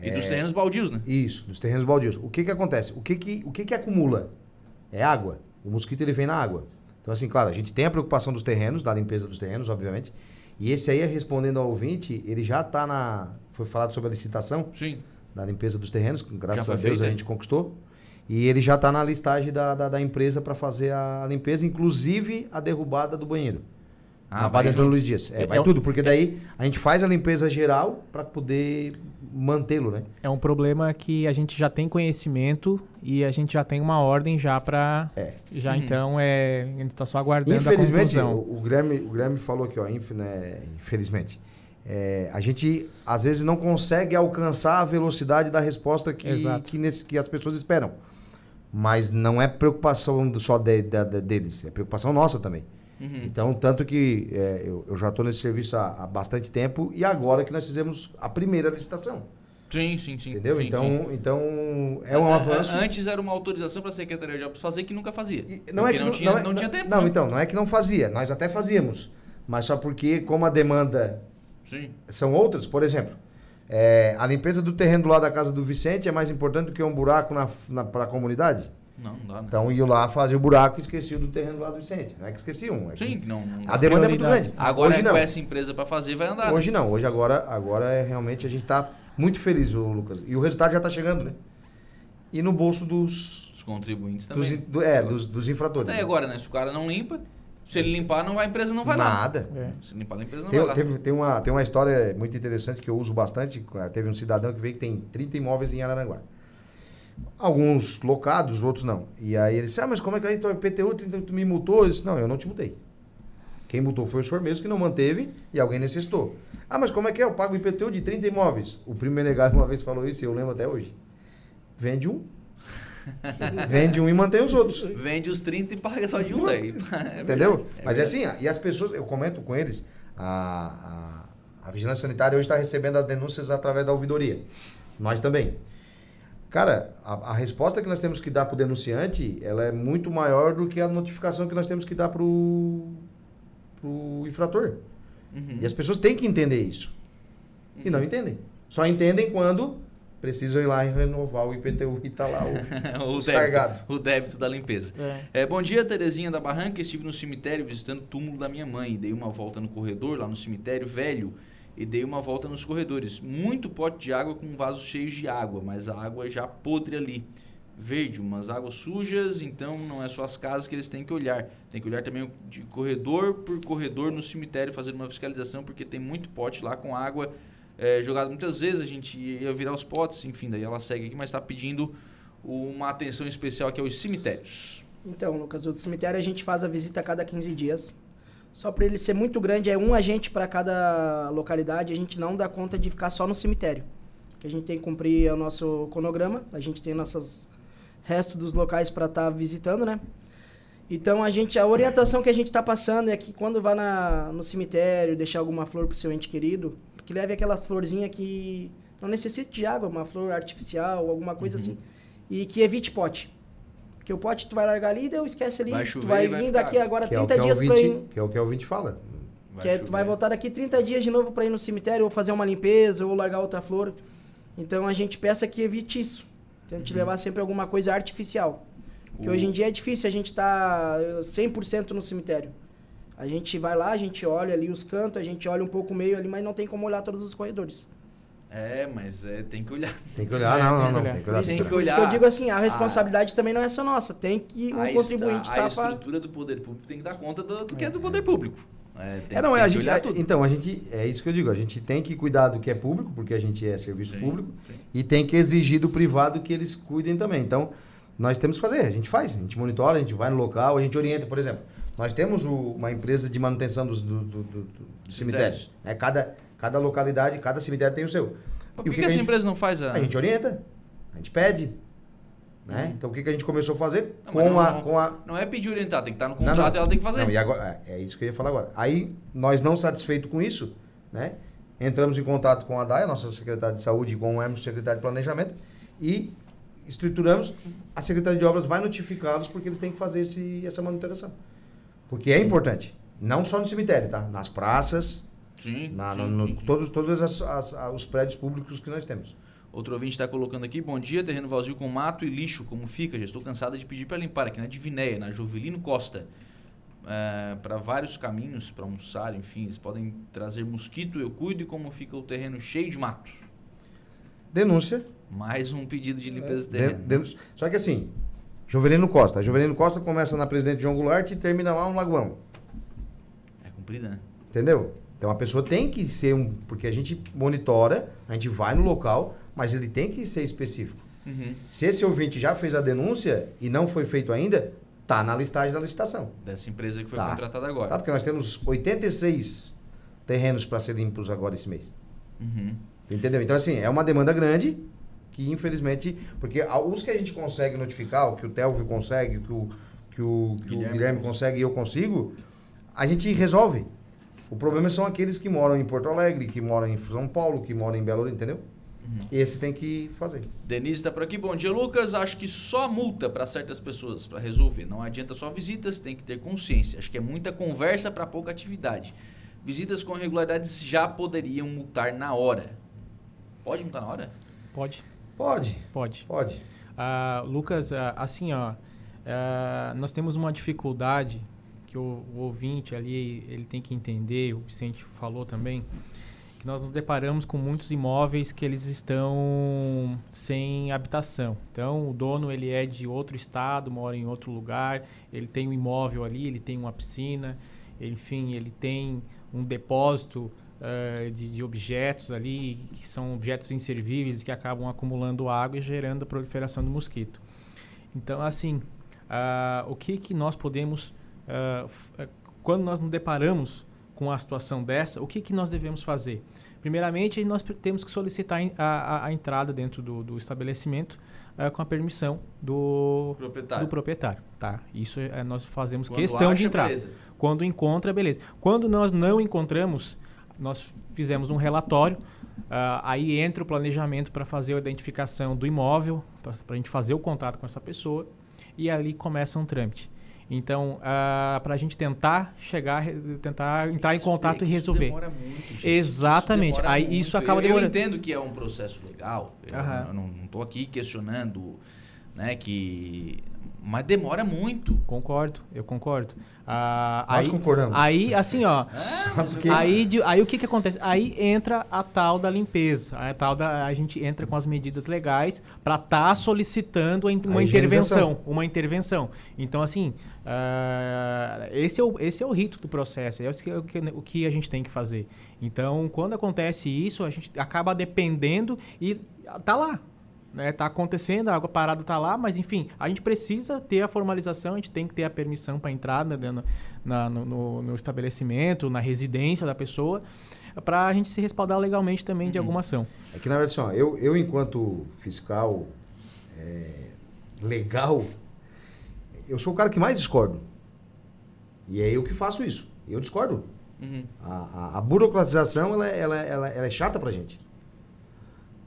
E é, dos terrenos baldios, né? Isso, dos terrenos baldios. O que que acontece? O que que, o que que acumula? É água. O mosquito ele vem na água. Então, assim, claro, a gente tem a preocupação dos terrenos, da limpeza dos terrenos, obviamente. E esse aí, respondendo ao ouvinte, ele já está na. Foi falado sobre a licitação Sim. da limpeza dos terrenos, graças a Deus a gente conquistou. E ele já está na listagem da, da, da empresa para fazer a limpeza, inclusive a derrubada do banheiro. Ah, na Padre Antônio Luiz Dias. É, é vai tudo, porque daí a gente faz a limpeza geral para poder mantê-lo, né? É um problema que a gente já tem conhecimento e a gente já tem uma ordem já para é. já uhum. então é a gente está só aguardando infelizmente, a conclusão. O, o Guilherme, o Guilherme falou aqui, ó, inf, né, infelizmente. É, a gente às vezes não consegue alcançar a velocidade da resposta que, que, nesse, que as pessoas esperam. Mas não é preocupação só de, de, de, deles, é preocupação nossa também. Uhum. Então, tanto que é, eu, eu, já estou nesse serviço há, há, bastante tempo e agora que nós fizemos a primeira licitação. Sim, sim, sim. Entendeu? Sim, então, sim. então é um avanço. Antes era uma autorização para a Secretaria de Obras fazer que nunca fazia. E, não é que não, não, tinha, não, é, não tinha tempo. Não, né? então, não é que não fazia. Nós até fazíamos. Mas só porque, como a demanda sim. são outras, por exemplo, é, a limpeza do terreno do lado da casa do Vicente é mais importante do que um buraco na, na para a comunidade? Não, não dá, né? Então iam lá fazer o buraco e esqueciam do terreno lá do Vicente. Não é que esqueciam. É Sim, que não, não A demanda é muito grande. Agora hoje é não. com essa empresa para fazer vai andar. Hoje né? não. Hoje agora, agora é realmente a gente está muito feliz, Lucas. E o resultado já está chegando, né? E no bolso dos... Os contribuintes também. Dos, do, é, dos, dos infratores. É, né? agora, né? Se o cara não limpa, se ele limpar, não vai, a empresa não vai Nada. lá. É. Se limpar, a empresa não tem, vai lá. Teve, tem, uma, tem uma história muito interessante que eu uso bastante. Teve um cidadão que veio que tem 30 imóveis em Araranguá. Alguns locados, outros não. E aí ele disse, ah, mas como é que aí tu IPTU tu me multou? Eu disse, não, eu não te multei. Quem multou foi o senhor mesmo que não manteve e alguém necessitou. Ah, mas como é que é? Eu pago IPTU de 30 imóveis. O primeiro legado uma vez falou isso e eu lembro até hoje. Vende um. Vende um e mantém os outros. Vende os 30 e paga só de um daí. É Entendeu? É mas é assim, e as pessoas, eu comento com eles, a, a, a Vigilância Sanitária hoje está recebendo as denúncias através da ouvidoria. Nós também. Cara, a, a, resposta que nós temos que dar para o denunciante, ela é muito maior do que a notificação que nós temos que dar para o infrator. Uhum. E as pessoas têm que entender isso. E não entendem. Só entendem quando precisam ir lá e renovar o IPTU e tá lá o, o, o débito, o débito da limpeza. É. É, bom dia, Terezinha da Barranca. Estive no cemitério visitando o túmulo da minha mãe. Dei uma volta no corredor, lá no cemitério velho, e dei uma volta nos corredores. Muito pote de água com vasos cheios de água, mas a água já podre ali. Verde, umas águas sujas, então não é só as casas que eles têm que olhar. Tem que olhar também de corredor por corredor no cemitério, fazendo uma fiscalização, porque tem muito pote lá com água é, jogado muitas vezes. A gente ia virar os potes, enfim, daí ela segue aqui, mas está pedindo uma atenção especial aqui aos cemitérios. Então, Lucas, o cemitério a gente faz a visita a cada 15 dias. Só para ele ser muito grande, é um agente para cada localidade. A gente não dá conta de ficar só no cemitério. Que a gente tem que cumprir o nosso cronograma. A gente tem nossos restos dos locais para estar tá visitando, né? Então a gente, a orientação que a gente está passando é que quando vai na, no cemitério deixar alguma flor para o seu ente querido, que leve aquelas florzinhas que não necessita de água, uma flor artificial, alguma coisa Uhum. assim, e que evite pote. Porque o pote tu vai largar ali, deu esquece ali, Vai tu chover vai e vai vir ficar daqui agora Que é, o 30 que, dias o para ir, que é o que o ouvinte fala. que é, tu vai voltar daqui 30 dias de novo para ir no cemitério ou fazer uma limpeza ou largar outra flor. Então a gente peça que evite isso. Tente levar sempre alguma coisa artificial. Porque O- hoje em dia é difícil a gente estar 100% no cemitério. A gente vai lá, a gente olha ali os cantos, a gente olha um pouco o meio ali, mas não tem como olhar todos os corredores. É, mas é, tem que olhar. Tem que olhar, É, não, tem não, que não. olhar. Tem que Por olhar. isso, Tem que, que por isso olhar que eu digo assim, a a- responsabilidade também não é só nossa. Tem que o a, contribuinte esta- a estar pra... estrutura do poder público tem que dar conta do, do que é do poder público. É, tem, É, não, é, tem a gente, olhar é, tudo. então, a gente, é isso que eu digo, a gente tem que cuidar do que é público, porque a gente é serviço Sim, público, sim. e tem que exigir do privado que eles cuidem também. Então, nós temos que fazer, a gente faz, a gente monitora, a gente vai no local, a gente orienta, por exemplo, nós temos o- uma empresa de manutenção dos, do- do- do- do- cemitérios. né? Cada, cada localidade, cada cemitério tem o seu. Mas Por que, que essa gente- empresa não faz a. A gente orienta, a gente pede. Né? Então, o que, que a gente começou a fazer? Não, com, não- a, não- com a, Não é pedir orientar, tem que estar no contrato não. e ela tem que fazer. Não, e agora, é, é isso que eu ia falar agora. Aí, nós não satisfeitos com isso, né? Entramos em contato com a DAI, a nossa secretária de saúde, e com o Emerson, secretário de planejamento, e estruturamos. A Secretaria de Obras vai notificá-los porque eles têm que fazer esse, essa manutenção. Porque é importante. Não só no cemitério, tá? Nas praças, Sim. na, sim, no, no- todos, todos as- as- os prédios públicos que nós temos. Outro ouvinte está colocando aqui, bom dia, terreno vazio com mato e lixo, como fica? Já estou cansada de pedir para limpar aqui na Divinéia, na Jovelino Costa. para vários caminhos, para almoçar, enfim, eles podem trazer mosquito, eu cuido e como fica o terreno cheio de mato. Denúncia. Mais um pedido de limpeza É, De- terreno. denúncia. Só que assim, Jovelino Costa. A Jovelino Costa começa na Presidente João Goulart e termina lá no Lagoão. É cumprida, né? Entendeu? Então a pessoa tem que ser um. Porque a gente monitora, a gente vai no local, mas ele tem que ser específico. Uhum. Se esse ouvinte já fez a denúncia e não foi feito ainda, tá na listagem da licitação. Dessa empresa que foi Tá. contratada agora. Tá? Porque nós temos 86 terrenos para ser limpos agora esse mês. Uhum. Entendeu? Então, assim, é uma demanda grande que, infelizmente, porque a- os que a gente consegue notificar, o que o Telvio consegue, o que o, que o, que o Guilherme Guilherme, consegue e eu consigo, a gente resolve. O problema são aqueles que moram em Porto Alegre, que moram em São Paulo, que moram em Belo Horizonte, entendeu? Esses tem que fazer. Denise está por aqui. Bom dia, Lucas. Acho que só multa para certas pessoas para resolver. Não adianta só visitas, tem que ter consciência. Acho que é muita conversa para pouca atividade. Visitas com irregularidades já poderiam multar na hora. Pode multar na hora? Pode, Pode, pode. pode. Ah, Lucas, ah, assim, ó, ah, nós temos uma dificuldade que o, o ouvinte ali ele tem que entender, o Vicente falou também, que nós nos deparamos com muitos imóveis que eles estão sem habitação. Então, o dono ele é de outro estado, mora em outro lugar, ele tem um imóvel ali, ele tem uma piscina, enfim, ele tem um depósito eh, de, de objetos ali, que são objetos inservíveis que acabam acumulando água e gerando a proliferação do mosquito. Então, assim, ah, o que, que nós podemos, eh, quando nós nos deparamos com a situação dessa, o que, que nós devemos fazer? Primeiramente, nós temos que solicitar a, a- a entrada dentro do, do estabelecimento ah, com a permissão do, Proprietário. do proprietário. Tá? Isso é, nós fazemos Quando questão de entrar. beleza. Quando encontra, beleza. Quando nós não encontramos, nós fizemos um relatório. ah, aí entra o planejamento para fazer a identificação do imóvel, para a gente fazer o contato com essa pessoa, e ali começa um trâmite. Então, uh, para a gente tentar chegar, tentar entrar em contato isso, e resolver. Demora muito, gente. Exatamente. Isso Aí muito. isso acaba demorando. Eu entendo que é um processo legal. Eu, Aham. eu não estou aqui questionando, né, que mas demora muito. Concordo, eu concordo. Ah, Nós aí, concordamos. Aí, assim, ó. porque- aí, de- aí o que que acontece? Aí entra a tal da limpeza. A tal da a gente entra com as medidas legais para estar solicitando a in- uma A intervenção, uma intervenção. Então, assim, ah, esse, é o, esse é o rito do processo, é o que, o que- o que a gente tem que fazer. Então, quando acontece isso, a gente acaba dependendo e tá lá. Né, tá acontecendo, a água parada tá lá, mas enfim, a gente precisa ter a formalização, a gente tem que ter a permissão para entrar né, na- na- no, no- estabelecimento, na residência da pessoa, para a gente se respaldar legalmente também de alguma ação. É que na verdade, assim, ó, eu, eu enquanto fiscal é, legal, eu sou o cara que mais discordo. E é eu que faço isso. Eu discordo. Uhum. A, a- a burocratização ela, é- ela, ela, ela é chata pra gente.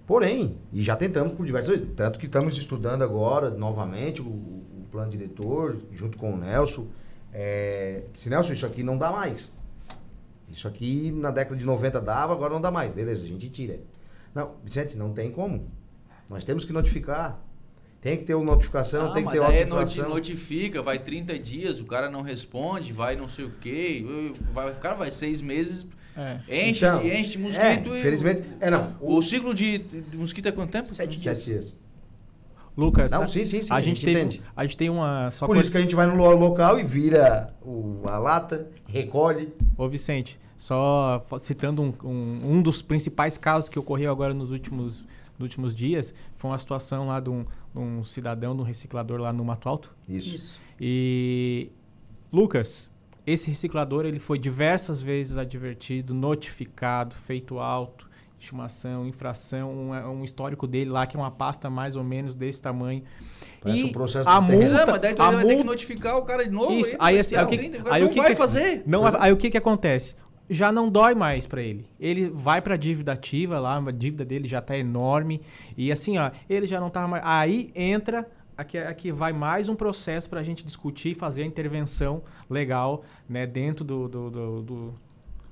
Porém, e já tentamos por diversas vezes, tanto que estamos estudando agora, novamente, o, o plano diretor, junto com o Nelson. É, se Nelson, isso aqui não dá mais. Isso aqui na década de 90 dava, agora não dá mais. Beleza, a gente tira. Não, Vicente, não tem como. Nós temos que notificar. Tem que ter uma notificação, Ah, tem que ter daí noti- auto-infração. notifica, vai 30 dias, o cara não responde, vai não sei o quê. Vai, o cara vai seis meses, É. enche, Então, enche de É, mosquito. e- infelizmente. É, não. O, ciclo de, de mosquito é quanto tempo? Sete Sete dias. Lucas, Não, a- sim, sim, sim, a, a gente gente teve, entende. a gente tem uma só Por coisa- isso que a gente vai no lo- local e vira o- a lata, recolhe. Ô Vicente, só citando um, um, um dos principais casos que ocorreu agora nos últimos, nos últimos dias, foi uma situação lá de um, de um cidadão, de um reciclador lá no Mato Alto. Isso. Isso. E Lucas, esse reciclador ele foi diversas vezes advertido, notificado, feito auto, estimação, infração, um, um histórico dele lá que é uma pasta mais ou menos desse tamanho. Parece e um processo a multa, É, mas daí tu a vai ter que multa- notificar o cara de novo. Isso, aí vai assim, aí o que- 30, o cara aí o que vai que- fazer. Não, aí o que que acontece? Já não dói mais pra ele. Ele vai pra dívida ativa lá, a dívida dele já tá enorme e assim, ó, ele já não tá mais aí entra aqui, aqui vai mais um processo pra gente discutir e fazer a intervenção legal, né, dentro do, do, do, do-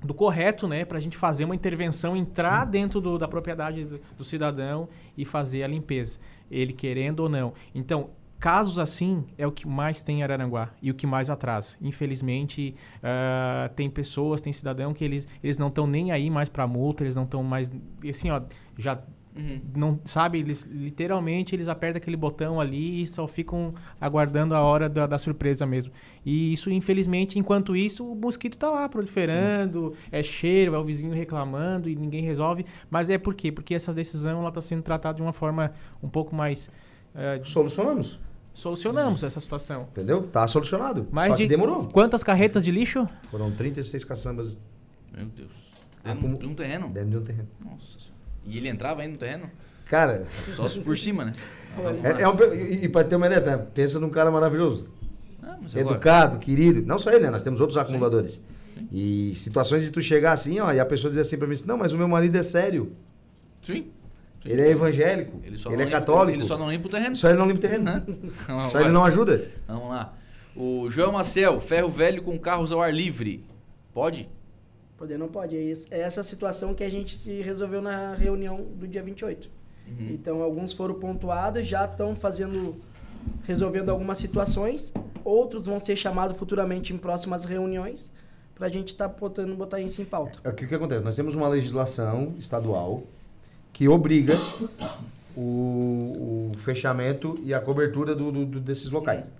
do correto, né, pra gente fazer uma intervenção, entrar dentro do- da propriedade do, do cidadão e fazer a limpeza, ele querendo ou não. Então, casos assim é o que mais tem em Araranguá e o que mais atrasa. Infelizmente, ah, tem pessoas, tem cidadão que eles, eles não estão nem aí mais pra multa, eles não estão mais, e assim, ó, já Uhum. não sabe eles literalmente eles apertam aquele botão ali e só ficam aguardando a hora da, da surpresa mesmo e isso infelizmente enquanto isso o mosquito tá lá proliferando é cheiro é o vizinho reclamando e ninguém resolve mas é por quê porque essa decisão ela está sendo tratada de uma forma um pouco mais eh, de- Solucionamos. solucionamos essa situação Entendeu? Tá solucionado. mas Só que de demorou. quantas carretas de lixo Foram 36 caçambas Meu Deus. Ah, Dentro de um terreno? dentro de um terreno. Nossa. E ele entrava aí no terreno? Cara, Só por cima, né? é, é um, e, e pra ter uma ideia, tá? pensa num cara maravilhoso. Ah, Educado, querido. Não só ele, né? Nós temos outros acumuladores. E situações de tu chegar assim, ó, e a pessoa dizer assim pra mim, não, mas o meu marido é sério. Sim. Sim. Ele é evangélico. Ele, só Ele, é católico. Ele só não limpa o terreno. Só ele não limpa o terreno. Né? Só ele não ajuda. Vamos lá. O João Maciel, ferro velho com carros ao ar livre. Pode? Poder não pode. É é essa situação que a gente se resolveu na reunião do dia 28. Uhum. Então, alguns foram pontuados, já estão fazendo, resolvendo algumas situações. Outros vão ser chamados futuramente em próximas reuniões para a gente estar botando botar isso em pauta. É que o que acontece? Nós temos uma legislação estadual que obriga o, o fechamento e a cobertura do- do- do- desses locais.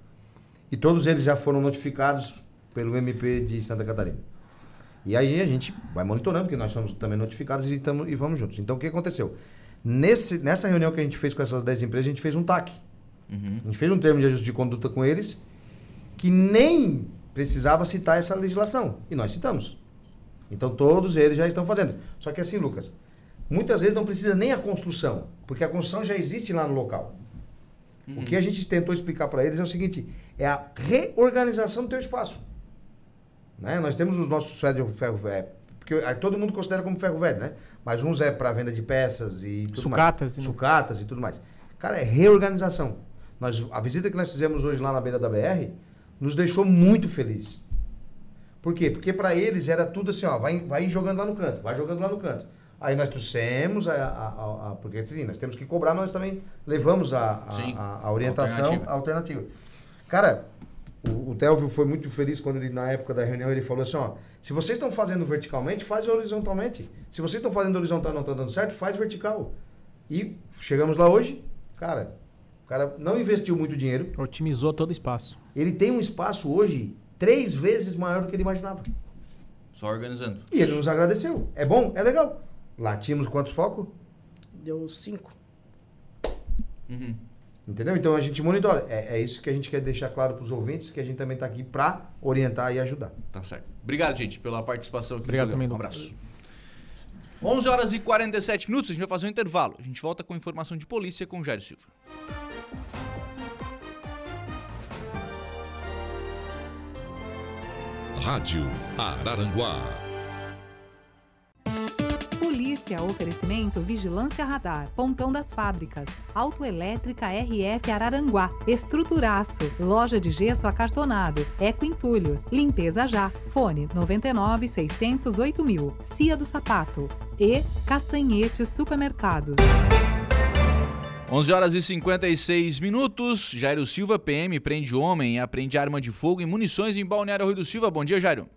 E todos eles já foram notificados pelo MP de Santa Catarina. E aí a gente vai monitorando, porque nós somos também notificados e, tamo, e vamos juntos. Então o que aconteceu? Nesse, nessa reunião que a gente fez com essas 10 empresas, a gente fez um TAC. Uhum. A gente fez um termo de ajuste de conduta com eles que nem precisava citar essa legislação. E nós citamos. Então todos eles já estão fazendo. Só que assim, Lucas, muitas vezes não precisa nem a construção, porque a construção já existe lá no local. O que a gente tentou explicar para eles é o seguinte: é a reorganização do teu espaço. Né? Nós temos os nossos ferro, ferro velho, porque aí todo mundo considera como ferro velho, né? Mas uns é para venda de peças e tudo Sucatas, mais. né? Sucatas e tudo mais. Cara, é reorganização. Nós, a visita que nós fizemos hoje lá na beira da BR, nos deixou muito felizes. Por quê? Porque para eles era tudo assim, ó, vai, vai jogando lá no canto, vai jogando lá no canto. Aí nós trouxemos, a, a, a, a porque assim, nós temos que cobrar, mas nós também levamos a, a, a orientação alternativa. alternativa. Cara, o, o Telvio foi muito feliz quando ele, na época da reunião, ele falou assim, ó, se vocês estão fazendo verticalmente, faz horizontalmente. Se vocês estão fazendo horizontal e não está dando certo, faz vertical. E chegamos lá hoje, cara, o cara não investiu muito dinheiro. Otimizou todo o espaço. Ele tem um espaço hoje três vezes maior do que ele imaginava. Só organizando. E ele nos agradeceu. É bom? É legal. Lá tínhamos quantos focos? Deu cinco. Uhum. Entendeu? Então a gente monitora. É, é isso que a gente quer deixar claro para os ouvintes, que a gente também está aqui para orientar e ajudar. Tá certo. Obrigado, gente, pela participação aqui. Obrigado também, Um abraço. 11 horas e 47 minutos, a gente vai fazer um intervalo. A gente volta com informação de polícia com o Jair Silva. Rádio Araranguá. Polícia, oferecimento Vigilância Radar, Pontão das Fábricas, Autoelétrica RF Araranguá, Estruturaço, Loja de Gesso Acartonado, Eco Entulhos, Limpeza Já, Fone 99 608 mil, Cia do Sapato e Castanhetes Supermercados. 11 horas e 56 minutos. Jairo Silva, PM, prende homem e apreende arma de fogo e munições em Balneário Rio do Silva. Bom dia, Jairo.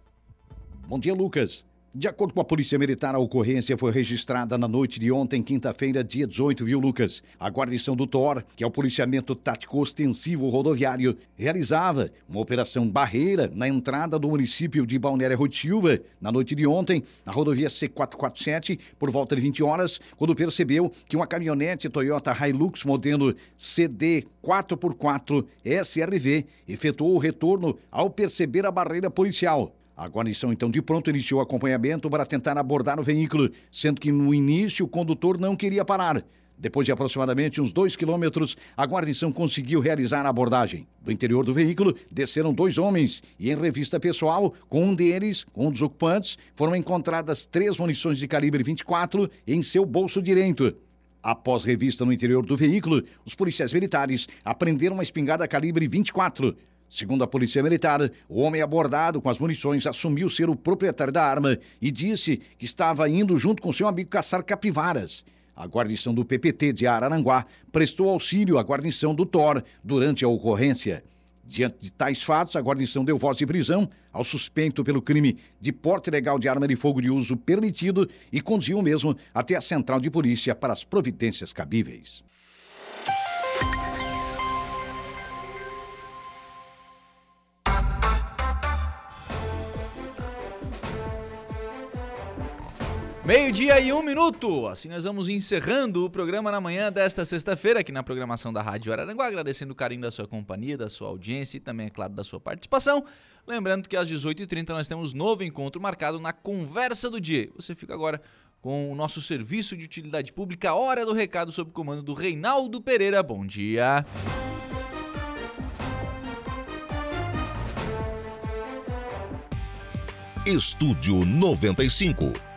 Bom dia, Lucas. De acordo com a Polícia Militar, a ocorrência foi registrada na noite de ontem, quinta-feira, dia 18, viu, Lucas? A guarnição do TOR, que é o policiamento tático ostensivo rodoviário, realizava uma operação barreira na entrada do município de Balneário Silva na noite de ontem, na rodovia C447, por volta de 20 horas, quando percebeu que uma caminhonete Toyota Hilux modelo CD 4x4 SRV efetuou o retorno ao perceber a barreira policial. A guarnição, então, de pronto iniciou acompanhamento para tentar abordar o veículo, sendo que no início o condutor não queria parar. Depois de aproximadamente uns dois quilômetros, a guarnição conseguiu realizar a abordagem. Do interior do veículo, desceram dois homens e, em revista pessoal, com um deles, um dos ocupantes, foram encontradas três munições de calibre 24 em seu bolso direito. Após revista no interior do veículo, os policiais militares apreenderam uma espingarda calibre 24. Segundo a Polícia Militar, o homem abordado com as munições assumiu ser o proprietário da arma e disse que estava indo junto com seu amigo caçar capivaras. A guarnição do PPT de Araranguá prestou auxílio à guarnição do TOR durante a ocorrência. Diante de tais fatos, a guarnição deu voz de prisão ao suspeito pelo crime de porte ilegal de arma de fogo de uso permitido e conduziu o mesmo até a central de polícia para as providências cabíveis. Meio-dia e um minuto. Assim nós vamos encerrando o programa na manhã desta sexta-feira, aqui na programação da Rádio Araranguá, agradecendo o carinho da sua companhia, da sua audiência e também, é claro, da sua participação. Lembrando que às 18h30 nós temos novo encontro marcado na Conversa do Dia. Você fica agora com o nosso serviço de utilidade pública, Hora do Recado, sob comando do Reinaldo Pereira. Bom dia. Estúdio 95.